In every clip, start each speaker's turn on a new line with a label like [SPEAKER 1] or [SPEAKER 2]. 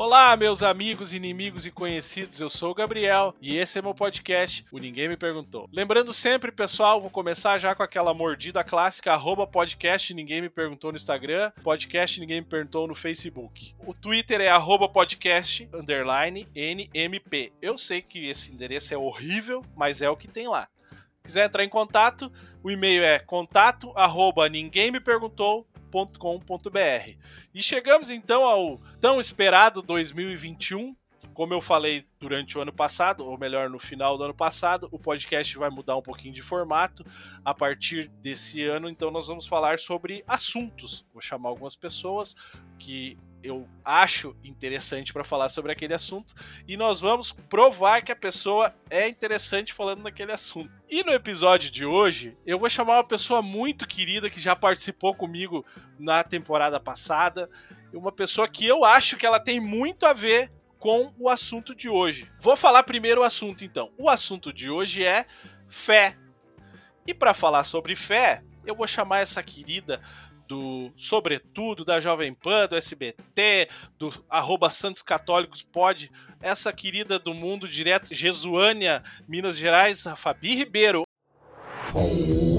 [SPEAKER 1] Olá, meus amigos, inimigos e conhecidos. Eu sou o Gabriel e esse é meu podcast, o Ninguém Me Perguntou. Lembrando sempre, pessoal, vou começar já com aquela mordida clássica, arroba podcast Ninguém Me Perguntou no Instagram, podcast Ninguém Me Perguntou no Facebook. O Twitter é arroba podcast underline NMP. Eu sei que esse endereço é horrível, mas é o que tem lá. Quiser entrar em contato, o e-mail é contato arroba ninguém me perguntou com.br E chegamos então ao tão esperado 2021. Como eu falei durante o ano passado, ou melhor, no final do ano passado, o podcast vai mudar um pouquinho de formato a partir desse ano. Então, nós vamos falar sobre assuntos. Vou chamar algumas pessoas que eu acho interessante para falar sobre aquele assunto e nós vamos provar que a pessoa é interessante falando naquele assunto. E no episódio de hoje, eu vou chamar uma pessoa muito querida que já participou comigo na temporada passada, uma pessoa que eu acho que ela tem muito a ver com o assunto de hoje. Vou falar primeiro o assunto então. O assunto de hoje é fé. E para falar sobre fé, eu vou chamar essa querida do Sobretudo, da Jovem Pan, do SBT, do arroba Santos Católicos Pode, essa querida do mundo direto, Jesuânia, Minas Gerais, Fabi Ribeiro.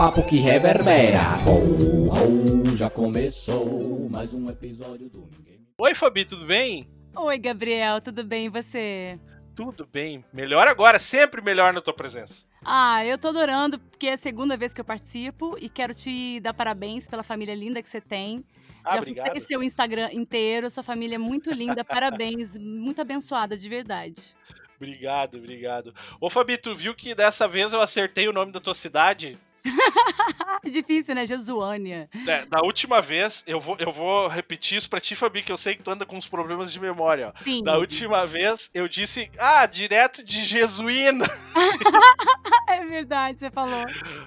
[SPEAKER 2] papo que reverbera. Ho, ho, já começou mais um episódio do Ninguém.
[SPEAKER 1] Oi, Fabi, tudo bem?
[SPEAKER 3] Oi, Gabriel, tudo bem e você?
[SPEAKER 1] Tudo bem. Melhor agora, sempre melhor na tua presença.
[SPEAKER 3] Ah, eu tô adorando, porque é a segunda vez que eu participo e quero te dar parabéns pela família linda que você tem.
[SPEAKER 1] Ah,
[SPEAKER 3] Já
[SPEAKER 1] obrigado.
[SPEAKER 3] fui seu Instagram inteiro, sua família é muito linda, parabéns, muito abençoada, de verdade.
[SPEAKER 1] Obrigado, obrigado. Ô, Fabi, tu viu que dessa vez eu acertei o nome da tua cidade?
[SPEAKER 3] Difícil, né? Jesuânia.
[SPEAKER 1] É, da última vez, eu vou, eu vou repetir isso pra ti, Fabi, que eu sei que tu anda com uns problemas de memória.
[SPEAKER 3] Sim.
[SPEAKER 1] Da última vez, eu disse, ah, direto de Jesuína.
[SPEAKER 3] é verdade, você falou.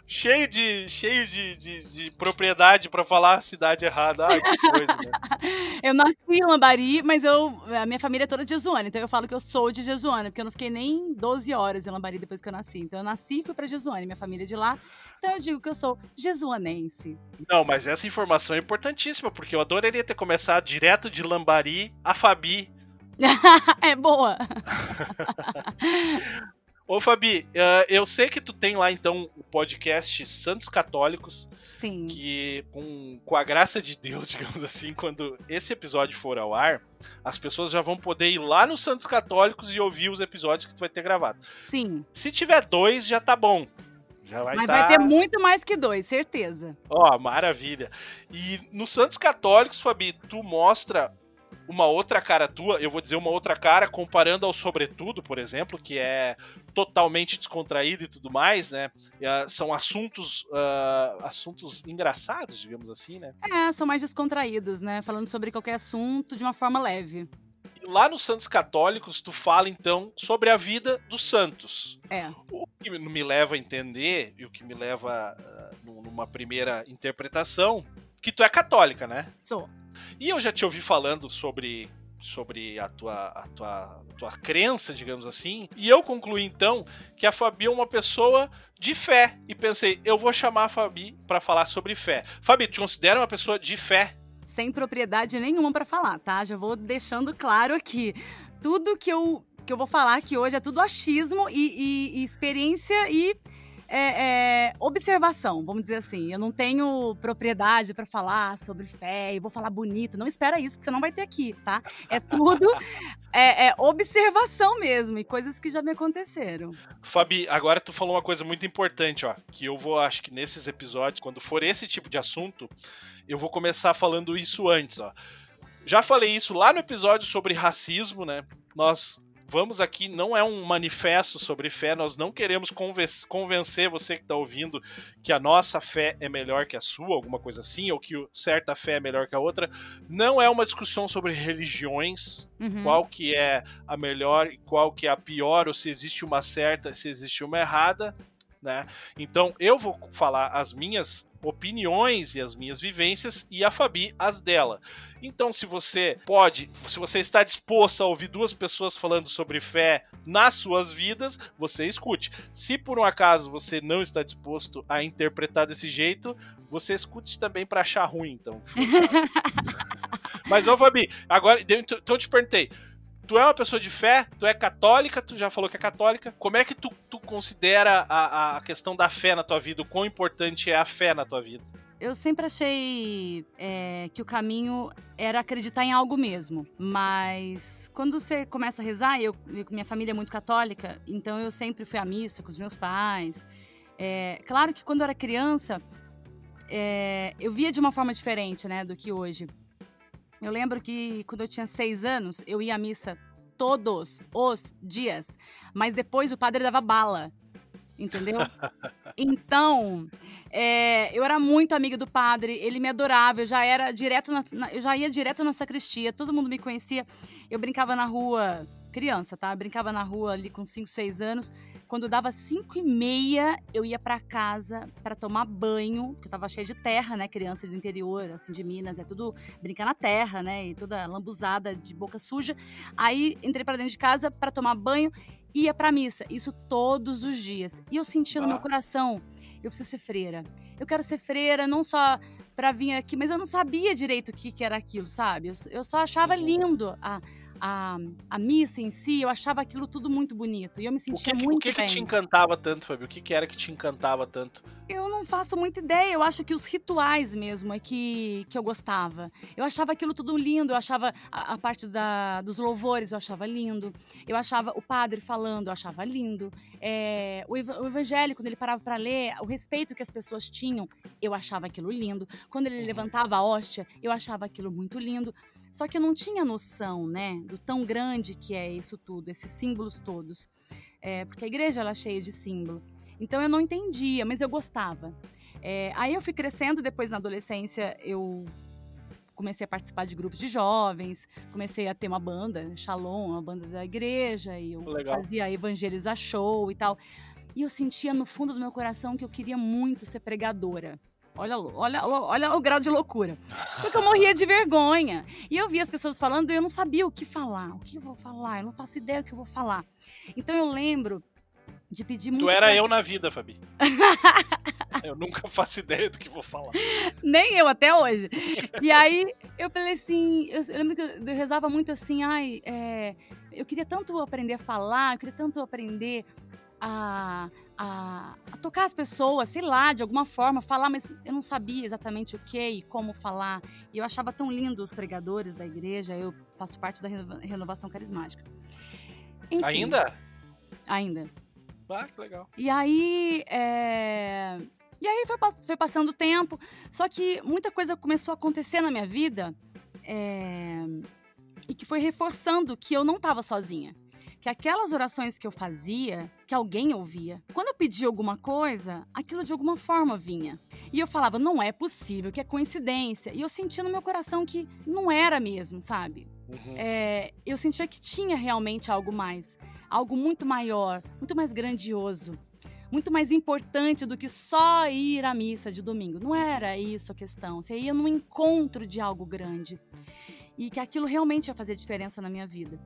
[SPEAKER 1] cheio de, cheio de, de, de propriedade pra falar a cidade errada. Ai, que coisa, né?
[SPEAKER 3] Eu nasci em Lambari, mas eu, a minha família é toda de Jesuânia, então eu falo que eu sou de Jesuânia, porque eu não fiquei nem 12 horas em Lambari depois que eu nasci. Então eu nasci e fui pra Jesuânia, minha família é de lá. Então eu digo que eu sou jesuanense.
[SPEAKER 1] Não, mas essa informação é importantíssima, porque eu adoraria ter começado direto de Lambari a Fabi.
[SPEAKER 3] é boa.
[SPEAKER 1] Ô, Fabi, uh, eu sei que tu tem lá então o podcast Santos Católicos.
[SPEAKER 3] Sim.
[SPEAKER 1] Que, com, com a graça de Deus, digamos assim, quando esse episódio for ao ar, as pessoas já vão poder ir lá no Santos Católicos e ouvir os episódios que tu vai ter gravado.
[SPEAKER 3] Sim.
[SPEAKER 1] Se tiver dois, já tá bom. Já vai
[SPEAKER 3] Mas
[SPEAKER 1] tá...
[SPEAKER 3] vai ter muito mais que dois, certeza.
[SPEAKER 1] Ó, maravilha. E no Santos Católicos, Fabi, tu mostra uma outra cara tua, eu vou dizer uma outra cara, comparando ao Sobretudo, por exemplo, que é totalmente descontraído e tudo mais, né? Uh, são assuntos, uh, assuntos engraçados, digamos assim, né?
[SPEAKER 3] É, são mais descontraídos, né? Falando sobre qualquer assunto de uma forma leve.
[SPEAKER 1] E lá nos Santos Católicos, tu fala então sobre a vida dos santos.
[SPEAKER 3] É.
[SPEAKER 1] O que me leva a entender, e o que me leva uh, numa primeira interpretação, que tu é católica, né?
[SPEAKER 3] Sou.
[SPEAKER 1] E eu já te ouvi falando sobre sobre a tua, a tua, a tua crença, digamos assim, e eu concluí então que a Fabi é uma pessoa de fé e pensei, eu vou chamar a Fabi para falar sobre fé. Fabi, te considera uma pessoa de fé?
[SPEAKER 3] Sem propriedade nenhuma para falar, tá? Já vou deixando claro aqui. Tudo que eu que eu vou falar aqui hoje é tudo achismo e, e, e experiência e é, é, observação, vamos dizer assim. Eu não tenho propriedade para falar sobre fé e vou falar bonito. Não espera isso, que você não vai ter aqui, tá? É tudo é, é, observação mesmo e coisas que já me aconteceram.
[SPEAKER 1] Fabi, agora tu falou uma coisa muito importante, ó. Que eu vou, acho que nesses episódios, quando for esse tipo de assunto, eu vou começar falando isso antes, ó. Já falei isso lá no episódio sobre racismo, né? Nós vamos aqui, não é um manifesto sobre fé, nós não queremos convencer você que está ouvindo que a nossa fé é melhor que a sua, alguma coisa assim, ou que certa fé é melhor que a outra. Não é uma discussão sobre religiões, uhum. qual que é a melhor e qual que é a pior, ou se existe uma certa, se existe uma errada. Né? Então eu vou falar as minhas opiniões e as minhas vivências e a Fabi as dela. Então, se você pode, se você está disposto a ouvir duas pessoas falando sobre fé nas suas vidas, você escute. Se por um acaso você não está disposto a interpretar desse jeito, você escute também para achar ruim, então. Mas, ô Fabi, agora, então eu te perguntei, tu é uma pessoa de fé, tu é católica, tu já falou que é católica. Como é que tu, tu considera a, a questão da fé na tua vida? O quão importante é a fé na tua vida?
[SPEAKER 3] Eu sempre achei é, que o caminho era acreditar em algo mesmo. Mas quando você começa a rezar, eu, minha família é muito católica, então eu sempre fui à missa com os meus pais. É, claro que quando eu era criança, é, eu via de uma forma diferente, né, do que hoje. Eu lembro que quando eu tinha seis anos, eu ia à missa todos os dias. Mas depois o padre dava bala. Entendeu? então, é, eu era muito amiga do padre, ele me adorava, eu já era direto na, na, eu já ia direto na sacristia, todo mundo me conhecia. Eu brincava na rua, criança, tá? Eu brincava na rua ali com 5, 6 anos. Quando dava 5 e meia, eu ia para casa para tomar banho, porque eu tava cheia de terra, né? Criança do interior, assim, de Minas, é tudo brincar na terra, né? E toda lambuzada de boca suja. Aí entrei para dentro de casa para tomar banho e ia pra missa. Isso todos os dias. E eu sentia no meu coração, eu preciso ser freira. Eu quero ser freira, não só para vir aqui, mas eu não sabia direito o que, que era aquilo, sabe? Eu, eu só achava uhum. lindo a a, a missa em si, eu achava aquilo tudo muito bonito. E eu me sentia
[SPEAKER 1] o que,
[SPEAKER 3] muito
[SPEAKER 1] O que,
[SPEAKER 3] bem.
[SPEAKER 1] que te encantava tanto, Fabio? O que, que era que te encantava tanto?
[SPEAKER 3] Eu não faço muita ideia. Eu acho que os rituais mesmo é que, que eu gostava. Eu achava aquilo tudo lindo. Eu achava a, a parte da, dos louvores, eu achava lindo. Eu achava o padre falando, eu achava lindo. É, o, o evangelho, quando ele parava para ler, o respeito que as pessoas tinham, eu achava aquilo lindo. Quando ele levantava a hóstia, eu achava aquilo muito lindo. Só que eu não tinha noção, né, do tão grande que é isso tudo, esses símbolos todos. É, porque a igreja ela é cheia de símbolo. Então eu não entendia, mas eu gostava. É, aí eu fui crescendo, depois na adolescência eu comecei a participar de grupos de jovens, comecei a ter uma banda, Shalom, uma banda da igreja, e eu Legal. fazia evangelizar show e tal. E eu sentia no fundo do meu coração que eu queria muito ser pregadora. Olha, olha, olha o grau de loucura. Só que eu morria de vergonha. E eu via as pessoas falando e eu não sabia o que falar. O que eu vou falar? Eu não faço ideia do que eu vou falar. Então eu lembro de pedir muito.
[SPEAKER 1] Tu era pra... eu na vida, Fabi. eu nunca faço ideia do que vou falar.
[SPEAKER 3] Nem eu até hoje. E aí eu falei assim, eu, eu lembro que eu rezava muito assim, ai, é, eu queria tanto aprender a falar, eu queria tanto aprender a, a, a, tocar as pessoas, sei lá, de alguma forma, falar, mas eu não sabia exatamente o que e como falar. E eu achava tão lindo os pregadores da igreja, eu faço parte da renovação carismática.
[SPEAKER 1] Enfim, ainda?
[SPEAKER 3] Ainda.
[SPEAKER 1] Ah, que legal.
[SPEAKER 3] E aí. É... E aí foi, foi passando o tempo, só que muita coisa começou a acontecer na minha vida é... e que foi reforçando que eu não estava sozinha que aquelas orações que eu fazia, que alguém ouvia. Quando eu pedia alguma coisa, aquilo de alguma forma vinha. E eu falava, não é possível, que é coincidência. E eu sentia no meu coração que não era mesmo, sabe? Uhum. É, eu sentia que tinha realmente algo mais. Algo muito maior, muito mais grandioso. Muito mais importante do que só ir à missa de domingo. Não era isso a questão. Você ia num encontro de algo grande. E que aquilo realmente ia fazer diferença na minha vida.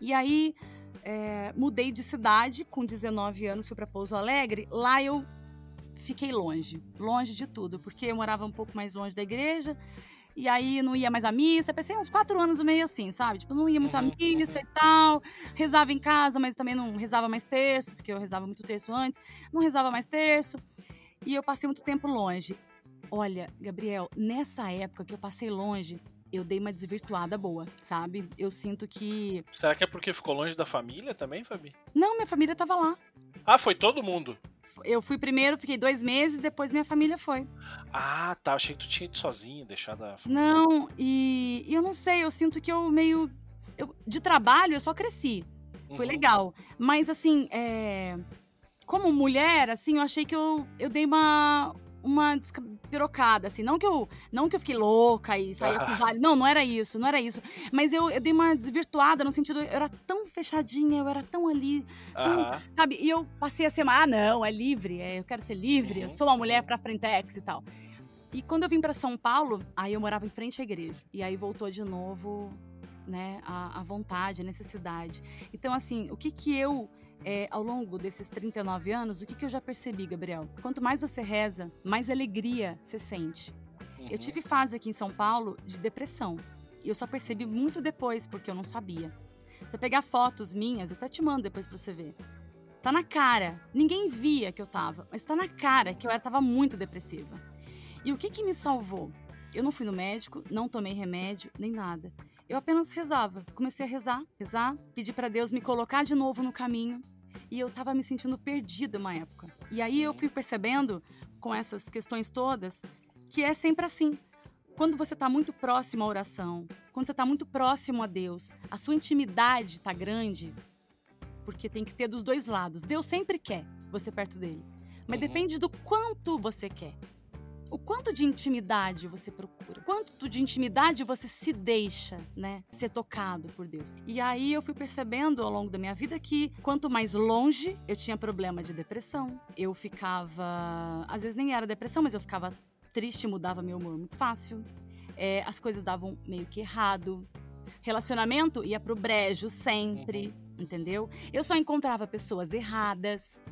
[SPEAKER 3] E aí é, mudei de cidade com 19 anos, fui para Pouso Alegre. Lá eu fiquei longe, longe de tudo, porque eu morava um pouco mais longe da igreja. E aí não ia mais à missa. Pensei uns quatro anos meio assim, sabe? Tipo, não ia muito à uhum, missa e tal. Rezava em casa, mas também não rezava mais terço, porque eu rezava muito terço antes. Não rezava mais terço. E eu passei muito tempo longe. Olha, Gabriel, nessa época que eu passei longe, eu dei uma desvirtuada boa, sabe? Eu sinto que.
[SPEAKER 1] Será que é porque ficou longe da família também, Fabi?
[SPEAKER 3] Não, minha família tava lá.
[SPEAKER 1] Ah, foi todo mundo?
[SPEAKER 3] Eu fui primeiro, fiquei dois meses, depois minha família foi.
[SPEAKER 1] Ah, tá. Achei que tu tinha ido sozinha, deixado a
[SPEAKER 3] família. Não, e, e eu não sei, eu sinto que eu meio. Eu, de trabalho, eu só cresci. Foi
[SPEAKER 1] Uhum.
[SPEAKER 3] legal. Mas, assim, é, como mulher, assim, eu achei que eu, eu dei uma, uma despirocada, assim. Não que, eu, não que eu fiquei louca e saía com
[SPEAKER 1] Ah.
[SPEAKER 3] vale. Não, não era isso, não era isso. Mas eu, eu dei uma desvirtuada no sentido, eu era tão fechadinha, eu era tão ali, tão,
[SPEAKER 1] Aham.
[SPEAKER 3] sabe? E eu passei a ser, uma, ah, não, é livre, é, eu quero ser livre, eu
[SPEAKER 1] Uhum.
[SPEAKER 3] sou uma mulher pra frentex e tal. E quando eu vim pra São Paulo, aí eu morava em frente à igreja. E aí voltou de novo, né, a, a vontade, a necessidade. Então, assim, o que que eu, é, ao longo desses 39 anos, o que que eu já percebi, Gabriel? Quanto mais você reza, mais alegria você sente.
[SPEAKER 1] Uhum.
[SPEAKER 3] Eu tive fase aqui em São Paulo de depressão. E eu só percebi muito depois, porque eu não sabia. Se você pegar fotos minhas, eu até te mando depois pra você ver. Tá na cara. Ninguém via que eu tava, mas tá na cara que eu era, tava muito depressiva. E o que que me salvou? Eu não fui no médico, não tomei remédio, nem nada. Eu apenas rezava. Comecei a rezar, rezar, pedi pra Deus me colocar de novo no caminho. E eu tava me sentindo perdida uma época. E aí eu fui percebendo, com essas questões todas, que é sempre assim. Quando você está muito próximo à oração, quando você está muito próximo a Deus, a sua intimidade está grande, porque tem que ter dos dois lados. Deus sempre quer você perto dele, mas
[SPEAKER 1] Uhum.
[SPEAKER 3] depende do quanto você quer. O quanto de intimidade você procura? Quanto de intimidade você se deixa, né, ser tocado por Deus? E aí eu fui percebendo ao longo da minha vida que quanto mais longe eu tinha problema de depressão, eu ficava, às vezes nem era depressão, mas eu ficava triste, mudava meu humor muito fácil. É, as coisas davam meio que errado. Relacionamento ia pro brejo sempre, entendeu? Eu só encontrava pessoas erradas.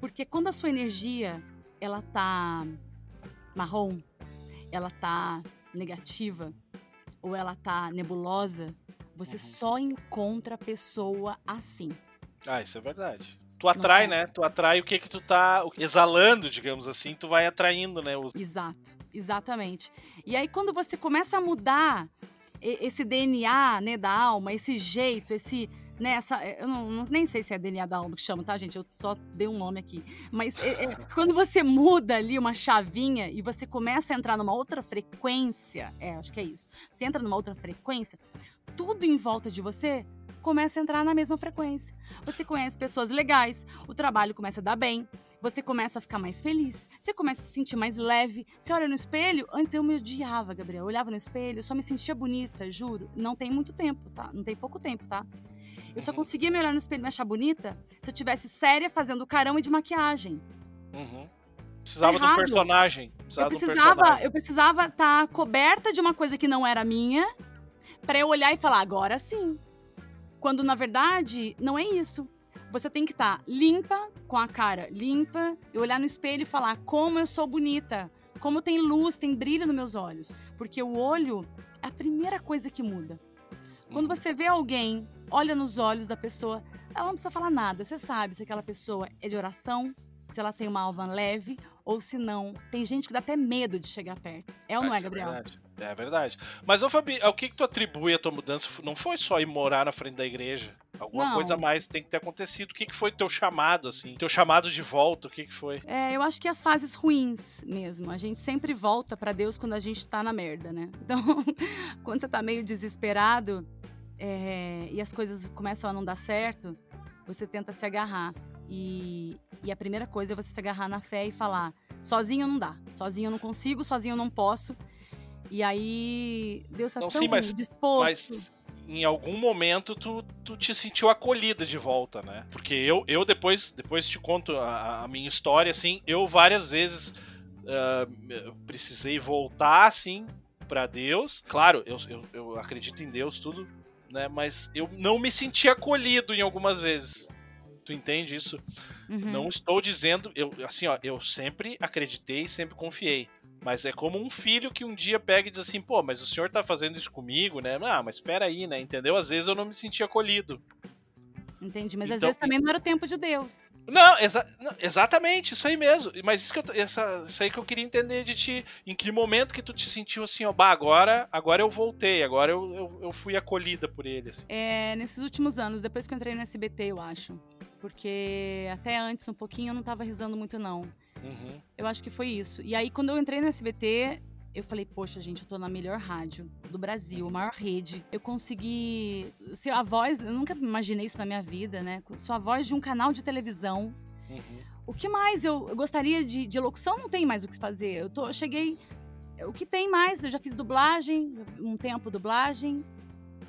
[SPEAKER 3] Porque quando a sua energia, ela tá marrom, ela tá negativa, ou ela tá nebulosa, você
[SPEAKER 1] Uhum.
[SPEAKER 3] só encontra a pessoa assim.
[SPEAKER 1] Ah, isso é verdade. Tu atrai,
[SPEAKER 3] é?
[SPEAKER 1] né? Tu atrai o que que tu tá exalando, digamos assim, tu vai atraindo, né? Os...
[SPEAKER 3] Exato, exatamente. E aí quando você começa a mudar esse DNA, né, da alma, esse jeito, esse, né, essa, eu não, não- nem sei se é DNA da alma que chama, tá, gente? Eu só dei um nome aqui. Mas é- é, quando você muda ali uma chavinha e você começa a entrar numa outra frequência, é, acho que é isso. Você entra numa outra frequência, tudo em volta de você começa a entrar na mesma frequência. Você conhece pessoas legais, o trabalho começa a dar bem, você começa a ficar mais feliz, você começa a se sentir mais leve. Você olha no espelho, antes eu me odiava, Gabriel. Eu olhava no espelho, eu só me sentia bonita, juro. Não tem muito tempo, tá? Não tem pouco tempo, tá? Eu só
[SPEAKER 1] Uhum.
[SPEAKER 3] conseguia me olhar no espelho e me achar bonita se eu tivesse séria fazendo carão e de maquiagem.
[SPEAKER 1] Uhum. Precisava do
[SPEAKER 3] errado.
[SPEAKER 1] personagem.
[SPEAKER 3] Eu
[SPEAKER 1] Precisava do
[SPEAKER 3] precisava,
[SPEAKER 1] personagem.
[SPEAKER 3] eu precisava estar coberta de uma coisa que não era minha, pra eu olhar e falar agora sim. Quando na verdade não é isso. Você tem que estar limpa, com a cara limpa, e olhar no espelho e falar como eu sou bonita, como tem luz, tem brilho nos meus olhos, porque o olho é a primeira coisa que muda. Quando
[SPEAKER 1] Uhum.
[SPEAKER 3] você vê alguém, olha nos olhos da pessoa, ela não precisa falar nada. Você sabe se aquela pessoa é de oração, se ela tem uma alma leve ou se não. Tem gente que dá até medo de chegar perto. É ou não
[SPEAKER 1] Ah,
[SPEAKER 3] é,
[SPEAKER 1] isso
[SPEAKER 3] Gabriel?
[SPEAKER 1] verdade. É verdade. Mas, ô Fabi, ao que que tu atribui a tua mudança? Não foi só ir morar na frente da igreja? Alguma
[SPEAKER 3] Não.
[SPEAKER 1] coisa a mais tem que ter acontecido. O que que foi teu chamado, assim? Teu chamado de volta, o que que foi?
[SPEAKER 3] É, eu acho que as fases ruins mesmo. A gente sempre volta pra Deus quando a gente tá na merda, né? Então, quando você tá meio desesperado é, e as coisas começam a não dar certo, você tenta se agarrar. E, e a primeira coisa é você se agarrar na fé e falar: sozinho não dá, sozinho eu não consigo, sozinho eu não posso. E aí, Deus tá
[SPEAKER 1] Não,
[SPEAKER 3] tão
[SPEAKER 1] sim, mas-
[SPEAKER 3] disposto.
[SPEAKER 1] Mas em algum momento tu, tu te sentiu acolhida de volta, né? Porque eu, eu depois, depois te conto a, a minha história, assim, eu várias vezes eu precisei voltar, assim, pra Deus. Claro, eu, eu, eu acredito em Deus, tudo, né? Mas eu não me senti acolhido em algumas vezes. Tu entende isso?
[SPEAKER 3] Uhum.
[SPEAKER 1] Não estou dizendo, eu assim, ó, eu sempre acreditei, sempre confiei. Mas é como um filho que um dia pega e diz assim, pô, mas o senhor tá fazendo isso comigo, né? Ah, mas espera aí, né? Entendeu? Às vezes eu não me senti acolhido.
[SPEAKER 3] Entendi, mas às
[SPEAKER 1] Então-
[SPEAKER 3] vezes também não era o tempo de Deus.
[SPEAKER 1] Não, exa- não, exatamente, isso aí mesmo. Mas isso, que eu, essa, isso aí que eu queria entender de ti. Em que momento que tu te sentiu assim, ó, bah, agora, agora eu voltei, agora eu, eu, eu fui acolhida por ele. assim.
[SPEAKER 3] É, nesses últimos anos, depois que eu entrei no SBT, eu acho. Porque até antes, um pouquinho, eu não tava rezando muito, não.
[SPEAKER 1] Uhum.
[SPEAKER 3] Eu acho que foi isso. E aí, quando eu entrei no SBT, eu falei, poxa, gente, eu tô na melhor rádio do Brasil, a maior rede. Eu consegui ser a voz, eu nunca imaginei isso na minha vida, né? Sou a voz de um canal de televisão.
[SPEAKER 1] Uhum.
[SPEAKER 3] O que mais eu, eu gostaria de, de locução? Não tem mais o que fazer. Eu, tô, eu cheguei. O que tem mais? Eu já fiz dublagem, um tempo dublagem.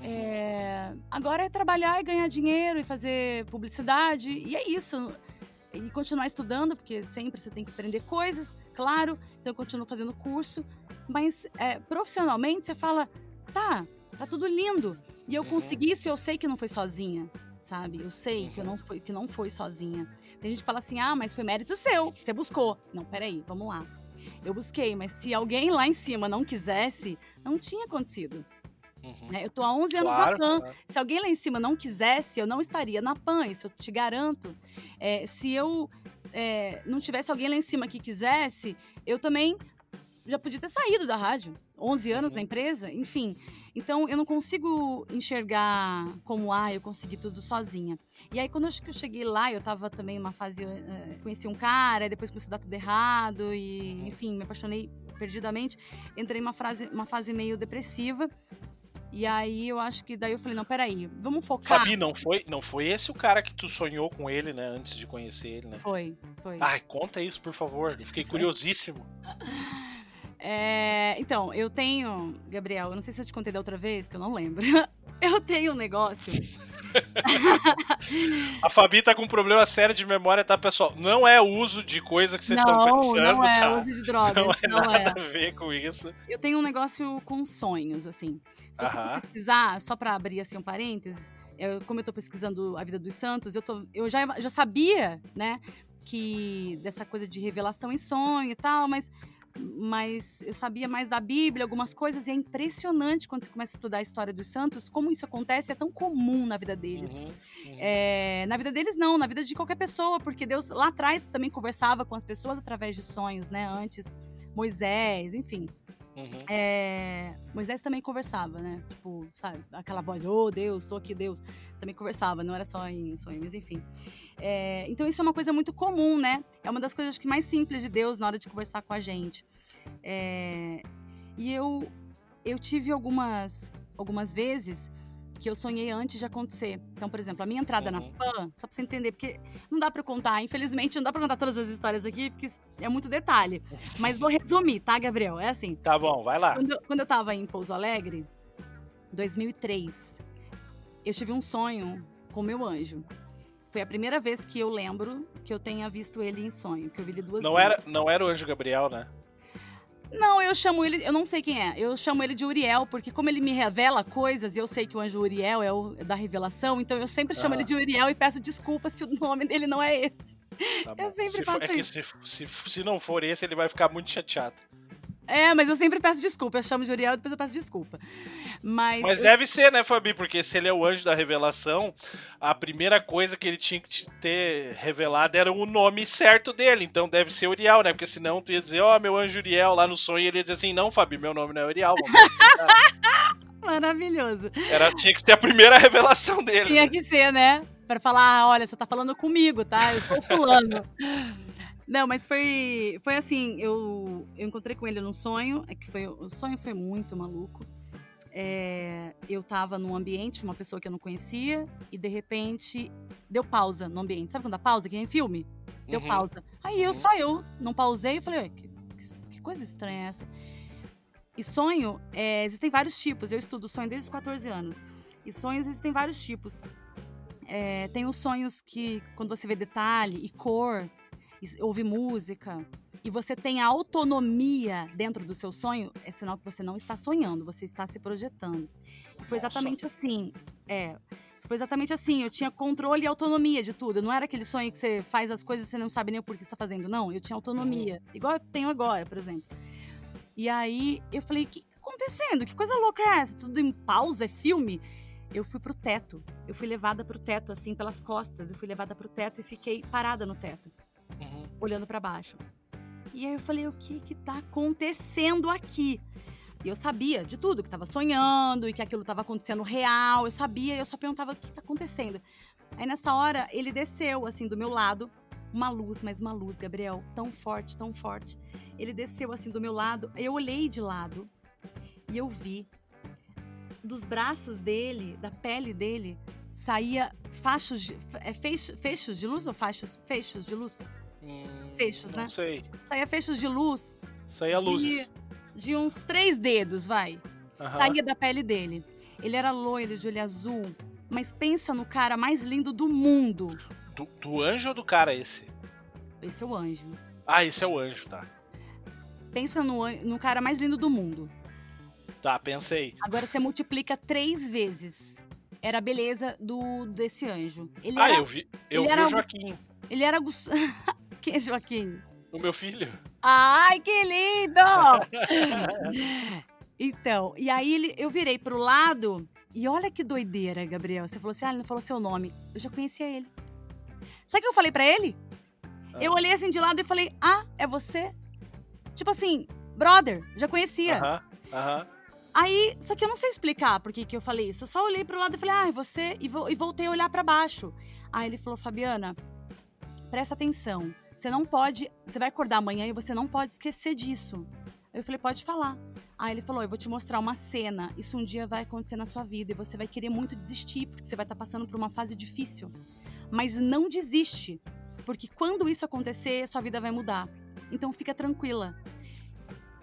[SPEAKER 3] É, agora é trabalhar e ganhar dinheiro e fazer publicidade. E é isso. E continuar estudando, porque sempre você tem que aprender coisas, claro. Então eu continuo fazendo curso. Mas é, profissionalmente você fala, tá, tá tudo lindo. E eu
[SPEAKER 1] Uhum.
[SPEAKER 3] consegui isso e eu sei que não foi sozinha, sabe? Eu sei que, eu não foi, que não foi sozinha. Tem gente que fala assim, ah, mas foi mérito seu, você buscou. Não, peraí, vamos lá. Eu busquei, mas se alguém lá em cima não quisesse, não tinha acontecido.
[SPEAKER 1] Uhum.
[SPEAKER 3] né? Eu tô há 11 anos
[SPEAKER 1] Claro,
[SPEAKER 3] na PAN.
[SPEAKER 1] claro.
[SPEAKER 3] Se alguém lá em cima não quisesse, eu não estaria na PAN, isso eu te garanto. É, se eu é, não tivesse alguém lá em cima que quisesse, eu também já podia ter saído da rádio. 11 anos
[SPEAKER 1] Uhum.
[SPEAKER 3] na empresa, enfim. Então, eu não consigo enxergar como, ah, eu consegui tudo sozinha. E aí, quando eu, que eu cheguei lá, eu tava também numa fase... eh, conheci um cara, depois comecei a dar tudo errado e, enfim, me apaixonei perdidamente. Entrei numa fase, uma fase meio depressiva. E aí, eu acho que daí eu falei, não, peraí, vamos focar.
[SPEAKER 1] Fabi, não foi, não foi esse o cara que tu sonhou com ele, né? Antes de conhecer ele, né?
[SPEAKER 3] Foi, foi.
[SPEAKER 1] Ai, conta isso, por favor. Eu fiquei curiosíssimo.
[SPEAKER 3] É, então, eu tenho, Gabriel, eu não sei se eu te contei da outra vez, que eu não lembro. Eu tenho um negócio.
[SPEAKER 1] A Fabi tá com um problema sério de memória, tá, pessoal? Não é uso de coisa que vocês estão
[SPEAKER 3] não,
[SPEAKER 1] pensando,
[SPEAKER 3] não é
[SPEAKER 1] tá?
[SPEAKER 3] uso de drogas.
[SPEAKER 1] Não é
[SPEAKER 3] Não é.
[SPEAKER 1] nada a ver com isso.
[SPEAKER 3] Eu tenho um negócio com sonhos, assim. Se você for
[SPEAKER 1] Aham.
[SPEAKER 3] pesquisar, só pra abrir assim um parênteses, eu- como eu tô pesquisando a vida dos santos, eu, tô, eu já, já sabia, né, que dessa coisa de revelação em sonho e tal, mas, mas eu sabia mais da Bíblia, algumas coisas, e é impressionante quando você começa a estudar a história dos santos, como isso acontece, é tão comum na vida deles.
[SPEAKER 1] Uhum, uhum.
[SPEAKER 3] É, na vida deles, não, na vida de qualquer pessoa, porque Deus lá atrás também conversava com as pessoas através de sonhos, né? Antes, Moisés, enfim.
[SPEAKER 1] Uhum.
[SPEAKER 3] É, Moisés também conversava, né? Tipo, sabe, aquela voz, oh Deus, tô aqui, Deus. Também conversava, não era só em sonho, mas enfim. É, então isso é uma coisa muito comum, né? É uma das coisas que mais simples de Deus na hora de conversar com a gente. É, e eu, eu tive algumas, algumas vezes que eu sonhei antes de acontecer. Então, por exemplo, a minha entrada na
[SPEAKER 1] Uhum.
[SPEAKER 3] PAN, só pra você entender, porque não dá pra eu contar, infelizmente, não dá pra contar todas as histórias aqui, porque é muito detalhe. Mas vou resumir, tá, Gabriel? É assim.
[SPEAKER 1] Tá bom, vai lá.
[SPEAKER 3] Quando, eu- quando eu tava em Pouso Alegre, 2003, eu tive um sonho com meu anjo. Foi a primeira vez que eu lembro que eu tenha visto ele em sonho, que eu vi ele duas
[SPEAKER 1] Não
[SPEAKER 3] vezes.
[SPEAKER 1] era, não era o Anjo Gabriel, né?
[SPEAKER 3] Não, eu chamo ele, eu não sei quem é. Eu chamo ele de Uriel, porque como ele me revela coisas, e eu sei que o anjo Uriel é o da revelação, então eu sempre chamo
[SPEAKER 1] Aham.
[SPEAKER 3] ele de Uriel e peço desculpas se o nome dele não é esse.
[SPEAKER 1] Tá
[SPEAKER 3] Eu sempre
[SPEAKER 1] se
[SPEAKER 3] faço
[SPEAKER 1] for, é que se, se, se não for esse, ele vai ficar muito chateado.
[SPEAKER 3] É, mas eu sempre peço desculpa. Eu chamo de Uriel e depois eu peço desculpa. Mas,
[SPEAKER 1] Mas
[SPEAKER 3] eu-
[SPEAKER 1] deve ser, né, Fabi? Porque se ele é o anjo da revelação, a primeira coisa que ele tinha que te ter revelado era o nome certo dele. Então deve ser Uriel, né? Porque senão tu ia dizer, ó, meu anjo Uriel lá no sonho, e ele ia dizer assim, não, Fabi, meu nome não é Uriel.
[SPEAKER 3] maravilhoso.
[SPEAKER 1] Era, tinha que ser a primeira revelação dele.
[SPEAKER 3] Tinha
[SPEAKER 1] né?
[SPEAKER 3] que ser, né? Pra falar, "Ah, olha, você tá falando comigo, tá? Eu tô pulando. Não, mas foi, foi assim, eu, eu encontrei com ele num sonho, é que foi, o sonho foi muito maluco. É, eu tava num ambiente, uma pessoa que eu não conhecia, e de repente deu pausa no ambiente. Sabe quando dá pausa, que nem em filme? Deu
[SPEAKER 1] Uhum.
[SPEAKER 3] pausa. Aí eu,
[SPEAKER 1] Uhum.
[SPEAKER 3] só eu, não pausei, eu falei, que- que coisa estranha é essa? E sonho, é, existem vários tipos. Eu estudo sonho desde os 14 anos. E sonhos existem vários tipos. É, tem os sonhos que, quando você vê detalhe e cor, ouve música, e você tem a autonomia dentro do seu sonho, é sinal que você não está sonhando, você está se projetando. E foi
[SPEAKER 1] Nossa.
[SPEAKER 3] exatamente assim. É. Foi exatamente assim. Eu tinha controle e autonomia de tudo. Não era aquele sonho que você faz as coisas e você não sabe nem o porquê está fazendo. Não, eu tinha autonomia. Igual eu tenho agora, por exemplo. E aí eu falei: o que está acontecendo? Que coisa louca é essa? Tudo em pausa? É filme? Eu fui pro teto. Eu fui levada pro teto, assim, pelas costas. Eu fui levada pro teto e fiquei parada no teto,
[SPEAKER 1] Uhum.
[SPEAKER 3] olhando para baixo. E aí eu falei: o que que tá acontecendo aqui? E eu sabia de tudo, que tava sonhando e que aquilo tava acontecendo real. Eu sabia e eu só perguntava o que tá acontecendo. Aí nessa hora ele desceu, assim, do meu lado uma luz, mas uma luz, Gabriel, tão forte, tão forte. Ele desceu assim do meu lado, eu olhei de lado e eu vi dos braços dele, da pele dele, saía fachos de, é, fechos de luz ou fachos? Fechos de luz?
[SPEAKER 1] Hum,
[SPEAKER 3] Fechos,
[SPEAKER 1] não
[SPEAKER 3] né?
[SPEAKER 1] sei.
[SPEAKER 3] Saía fechos de luz
[SPEAKER 1] Saía luzes.
[SPEAKER 3] de uns três dedos, vai.
[SPEAKER 1] Aham.
[SPEAKER 3] Saía da pele dele. Ele era loiro, de olho azul. Mas pensa no cara mais lindo do mundo.
[SPEAKER 1] Do, do anjo ou do cara esse?
[SPEAKER 3] Esse é o anjo.
[SPEAKER 1] Ah, esse é o anjo, tá.
[SPEAKER 3] Pensa no, no cara mais lindo do mundo.
[SPEAKER 1] Tá, pensei.
[SPEAKER 3] Agora você multiplica três vezes. Era a beleza do desse anjo. Ele
[SPEAKER 1] Ah,
[SPEAKER 3] era,
[SPEAKER 1] eu vi, eu
[SPEAKER 3] ele
[SPEAKER 1] vi
[SPEAKER 3] era
[SPEAKER 1] o Joaquim,
[SPEAKER 3] ele era gus- que Joaquim?
[SPEAKER 1] o meu filho.
[SPEAKER 3] Ai, que lindo! então, e aí ele, eu virei pro lado e olha que doideira, Gabriel. Você falou assim, ah, ele não falou seu nome. Eu já conhecia ele. Sabe o que eu falei pra ele?
[SPEAKER 1] Ah.
[SPEAKER 3] Eu olhei assim de lado e falei, ah, é você? Tipo assim, brother, já conhecia.
[SPEAKER 1] Aham, aham.
[SPEAKER 3] Aí, só que eu não sei explicar por que que eu falei isso. Eu só olhei pro lado e falei, ah, é você? E, vo- e voltei a olhar pra baixo. Aí ele falou, Fabiana, presta atenção. Você não pode. Você vai acordar amanhã e você não pode esquecer disso. Eu falei, pode falar. Aí ele falou, eu vou te mostrar uma cena. Isso um dia vai acontecer na sua vida e você vai querer muito desistir, porque você vai estar passando por uma fase difícil. Mas não desiste, porque quando isso acontecer, sua vida vai mudar. Então fica tranquila.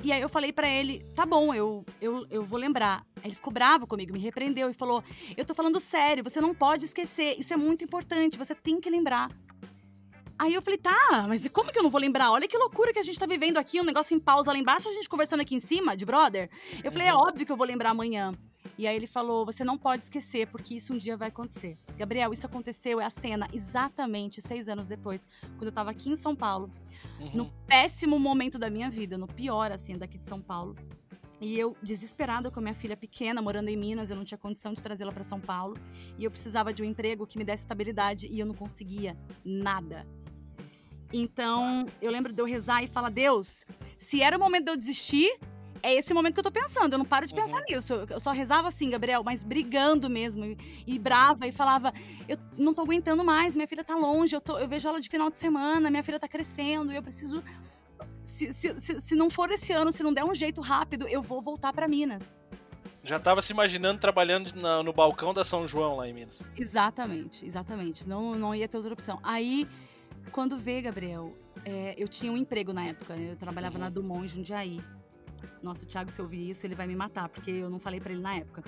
[SPEAKER 3] E aí eu falei pra ele, tá bom, eu, eu, eu vou lembrar. Aí ele ficou bravo comigo, me repreendeu e falou: Eu tô falando sério, você não pode esquecer, isso é muito importante, você tem que lembrar. Aí eu falei, tá, mas como que eu não vou lembrar? Olha que loucura que a gente tá vivendo aqui, um negócio em pausa lá embaixo, a gente conversando aqui em cima, de brother. Eu falei, é óbvio que eu vou lembrar amanhã. E aí ele falou, você não pode esquecer, porque isso um dia vai acontecer. Gabriel, isso aconteceu, é a cena, exatamente seis anos depois, quando eu tava aqui em São Paulo
[SPEAKER 1] Uhum.
[SPEAKER 3] no péssimo momento da minha vida, no pior, assim, daqui de São Paulo. E eu, desesperada com a minha filha pequena, morando em Minas, eu não tinha condição de trazê-la para São Paulo. E eu precisava de um emprego que me desse estabilidade e eu não conseguia nada. Então, eu lembro de eu rezar e falar: Deus, se era o momento de eu desistir, é esse momento que eu tô pensando. Eu não paro de
[SPEAKER 1] Uhum.
[SPEAKER 3] pensar nisso. Eu, só rezava assim, Gabriel, mas brigando mesmo. E, e brava, e falava: Eu não tô aguentando mais, minha filha tá longe, eu, tô- eu vejo ela de final de semana, minha filha tá crescendo, e eu preciso. Se, se, se, se não for esse ano, se não der um jeito rápido, eu vou voltar para Minas.
[SPEAKER 1] Já tava se imaginando trabalhando na- no balcão da São João lá em Minas.
[SPEAKER 3] Exatamente, exatamente. Não, não ia ter outra opção. Aí, quando vê, Gabriel, é, eu tinha um emprego na época. né? Eu trabalhava
[SPEAKER 1] Uhum.
[SPEAKER 3] na Dumont, em Jundiaí. Nossa, o Thiago, se ouvir isso, ele vai me matar, porque eu não falei pra ele na época.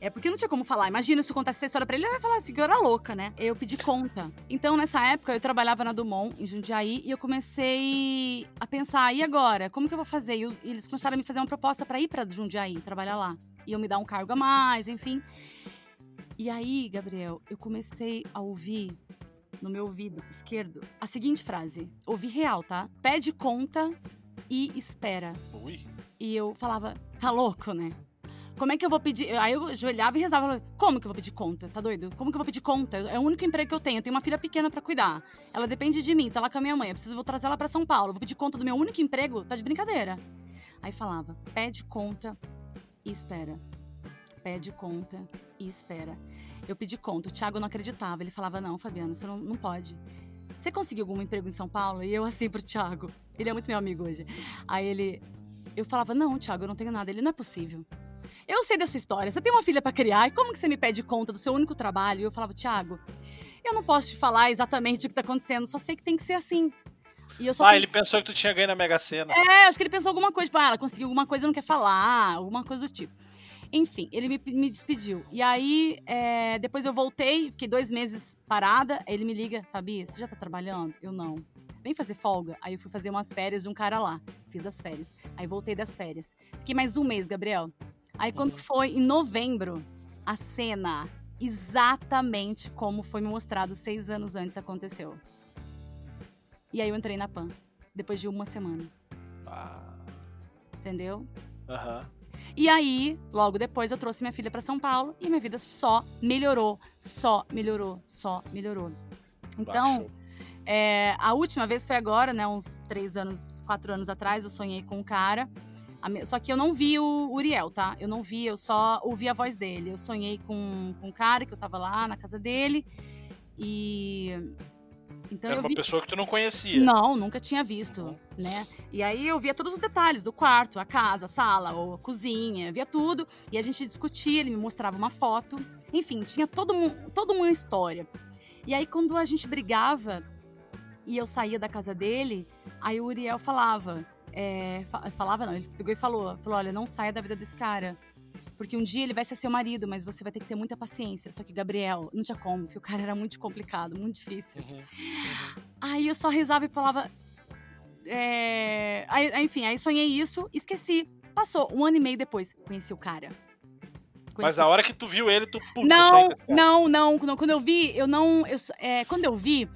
[SPEAKER 3] É porque não tinha como falar. Imagina se eu contasse essa história pra ele, ele vai falar assim, que eu era louca, né? Eu pedi conta. Então, nessa época, eu trabalhava na Dumont, em Jundiaí, e eu comecei a pensar, e agora? Como que eu vou fazer? E eu- e eles começaram a me fazer uma proposta pra ir pra Jundiaí, trabalhar lá. Iam me dar um cargo a mais, enfim. E aí, Gabriel, eu comecei a ouvir no meu ouvido esquerdo a seguinte frase. Ouvi real, tá? Pede conta e espera.
[SPEAKER 1] Ui.
[SPEAKER 3] E eu falava, tá louco, né? Como é que eu vou pedir? Aí eu ajoelhava e rezava. falava, Como que eu vou pedir conta? Tá doido? Como que eu vou pedir conta? É o único emprego que eu tenho. Eu tenho uma filha pequena pra cuidar. Ela depende de mim, tá lá com a minha mãe. Eu preciso vou trazer ela pra São Paulo. Vou pedir conta do meu único emprego? Tá de brincadeira. Aí falava, pede conta e espera. Pede conta e espera. Eu pedi conta. O Thiago não acreditava. Ele falava, não, Fabiana, você não, não pode. Você conseguiu algum emprego em São Paulo? E eu assim pro Thiago. Ele é muito meu amigo hoje. Aí ele. Eu falava, não, Thiago, eu não tenho nada. Ele não é possível. Eu sei da sua história. Você tem uma filha pra criar. E como que você me pede conta do seu único trabalho? E eu falava, Thiago, eu não posso te falar exatamente o que tá acontecendo. Só sei que tem que ser assim. E eu só
[SPEAKER 1] Ah, ele pensou que tu tinha ganho na Mega Sena.
[SPEAKER 3] é, acho que ele pensou alguma coisa, tipo, ah, ela conseguiu alguma coisa e não quer falar, alguma coisa do tipo. Enfim, ele me, me despediu. E aí, é, depois eu voltei, fiquei dois meses parada. Aí ele me liga, Fabi, você já tá trabalhando? Eu não. Vem fazer folga. Aí eu fui fazer umas férias de um cara lá. Fiz as férias. Aí voltei das férias. Fiquei mais um mês, Gabriel. Aí quando
[SPEAKER 1] Uhum.
[SPEAKER 3] foi em novembro, a cena, exatamente como foi me mostrado seis anos antes, aconteceu. E aí eu entrei na PAN, depois de uma semana
[SPEAKER 1] Ah,
[SPEAKER 3] entendeu?
[SPEAKER 1] Aham.
[SPEAKER 3] E aí, logo depois, eu trouxe minha filha pra São Paulo e minha vida só melhorou, só melhorou, só melhorou. Então, é, a última vez foi agora, né? Uns três anos, quatro anos atrás, eu sonhei com um cara. Só que eu não vi o Uriel, tá? Eu não vi, eu só ouvi a voz dele. Eu sonhei com, com um cara que eu tava lá na casa dele. E. Então
[SPEAKER 1] Era uma
[SPEAKER 3] vi.
[SPEAKER 1] pessoa que tu não conhecia.
[SPEAKER 3] Não, nunca tinha visto,
[SPEAKER 1] Uhum.
[SPEAKER 3] né? E aí eu via todos os detalhes do quarto, a casa, a sala, a cozinha, via tudo. E a gente discutia, ele me mostrava uma foto. Enfim, tinha todo toda uma história. E aí quando a gente brigava e eu saía da casa dele, aí o Uriel falava, é, fa- falava não, ele pegou e falou, falou, olha, não saia da vida desse cara. Porque um dia ele vai ser seu marido, mas você vai ter que ter muita paciência. Só que Gabriel, não tinha como, porque o cara era muito complicado, muito difícil.
[SPEAKER 1] Uhum.
[SPEAKER 3] Aí eu só rezava e falava. é, aí- enfim, aí sonhei isso, esqueci. Passou um ano e meio depois, conheci o cara.
[SPEAKER 1] Mas
[SPEAKER 3] Conheci-
[SPEAKER 1] a hora que tu viu ele, tu. Puta,
[SPEAKER 3] não, não, não, não. Quando eu vi, eu não. eu é, quando eu vi,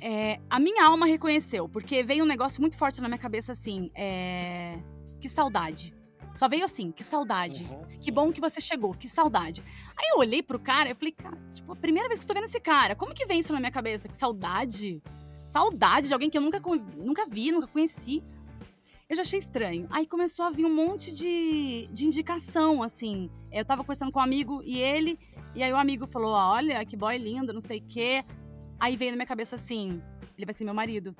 [SPEAKER 3] é, a minha alma reconheceu, porque veio um negócio muito forte na minha cabeça assim. é, que saudade. Só veio assim, que saudade.
[SPEAKER 1] Uhum.
[SPEAKER 3] Que bom que você chegou, que saudade. Aí eu olhei pro cara e falei, cara, tipo, a primeira vez que eu tô vendo esse cara, como que vem isso na minha cabeça? Que saudade? Saudade de alguém que eu nunca, nunca vi, nunca conheci. Eu já achei estranho. Aí começou a vir um monte de, de indicação, assim. Eu tava conversando com um amigo e ele, e aí o amigo falou: olha, que boy lindo, não sei o quê. Aí veio na minha cabeça assim: ele vai ser meu marido.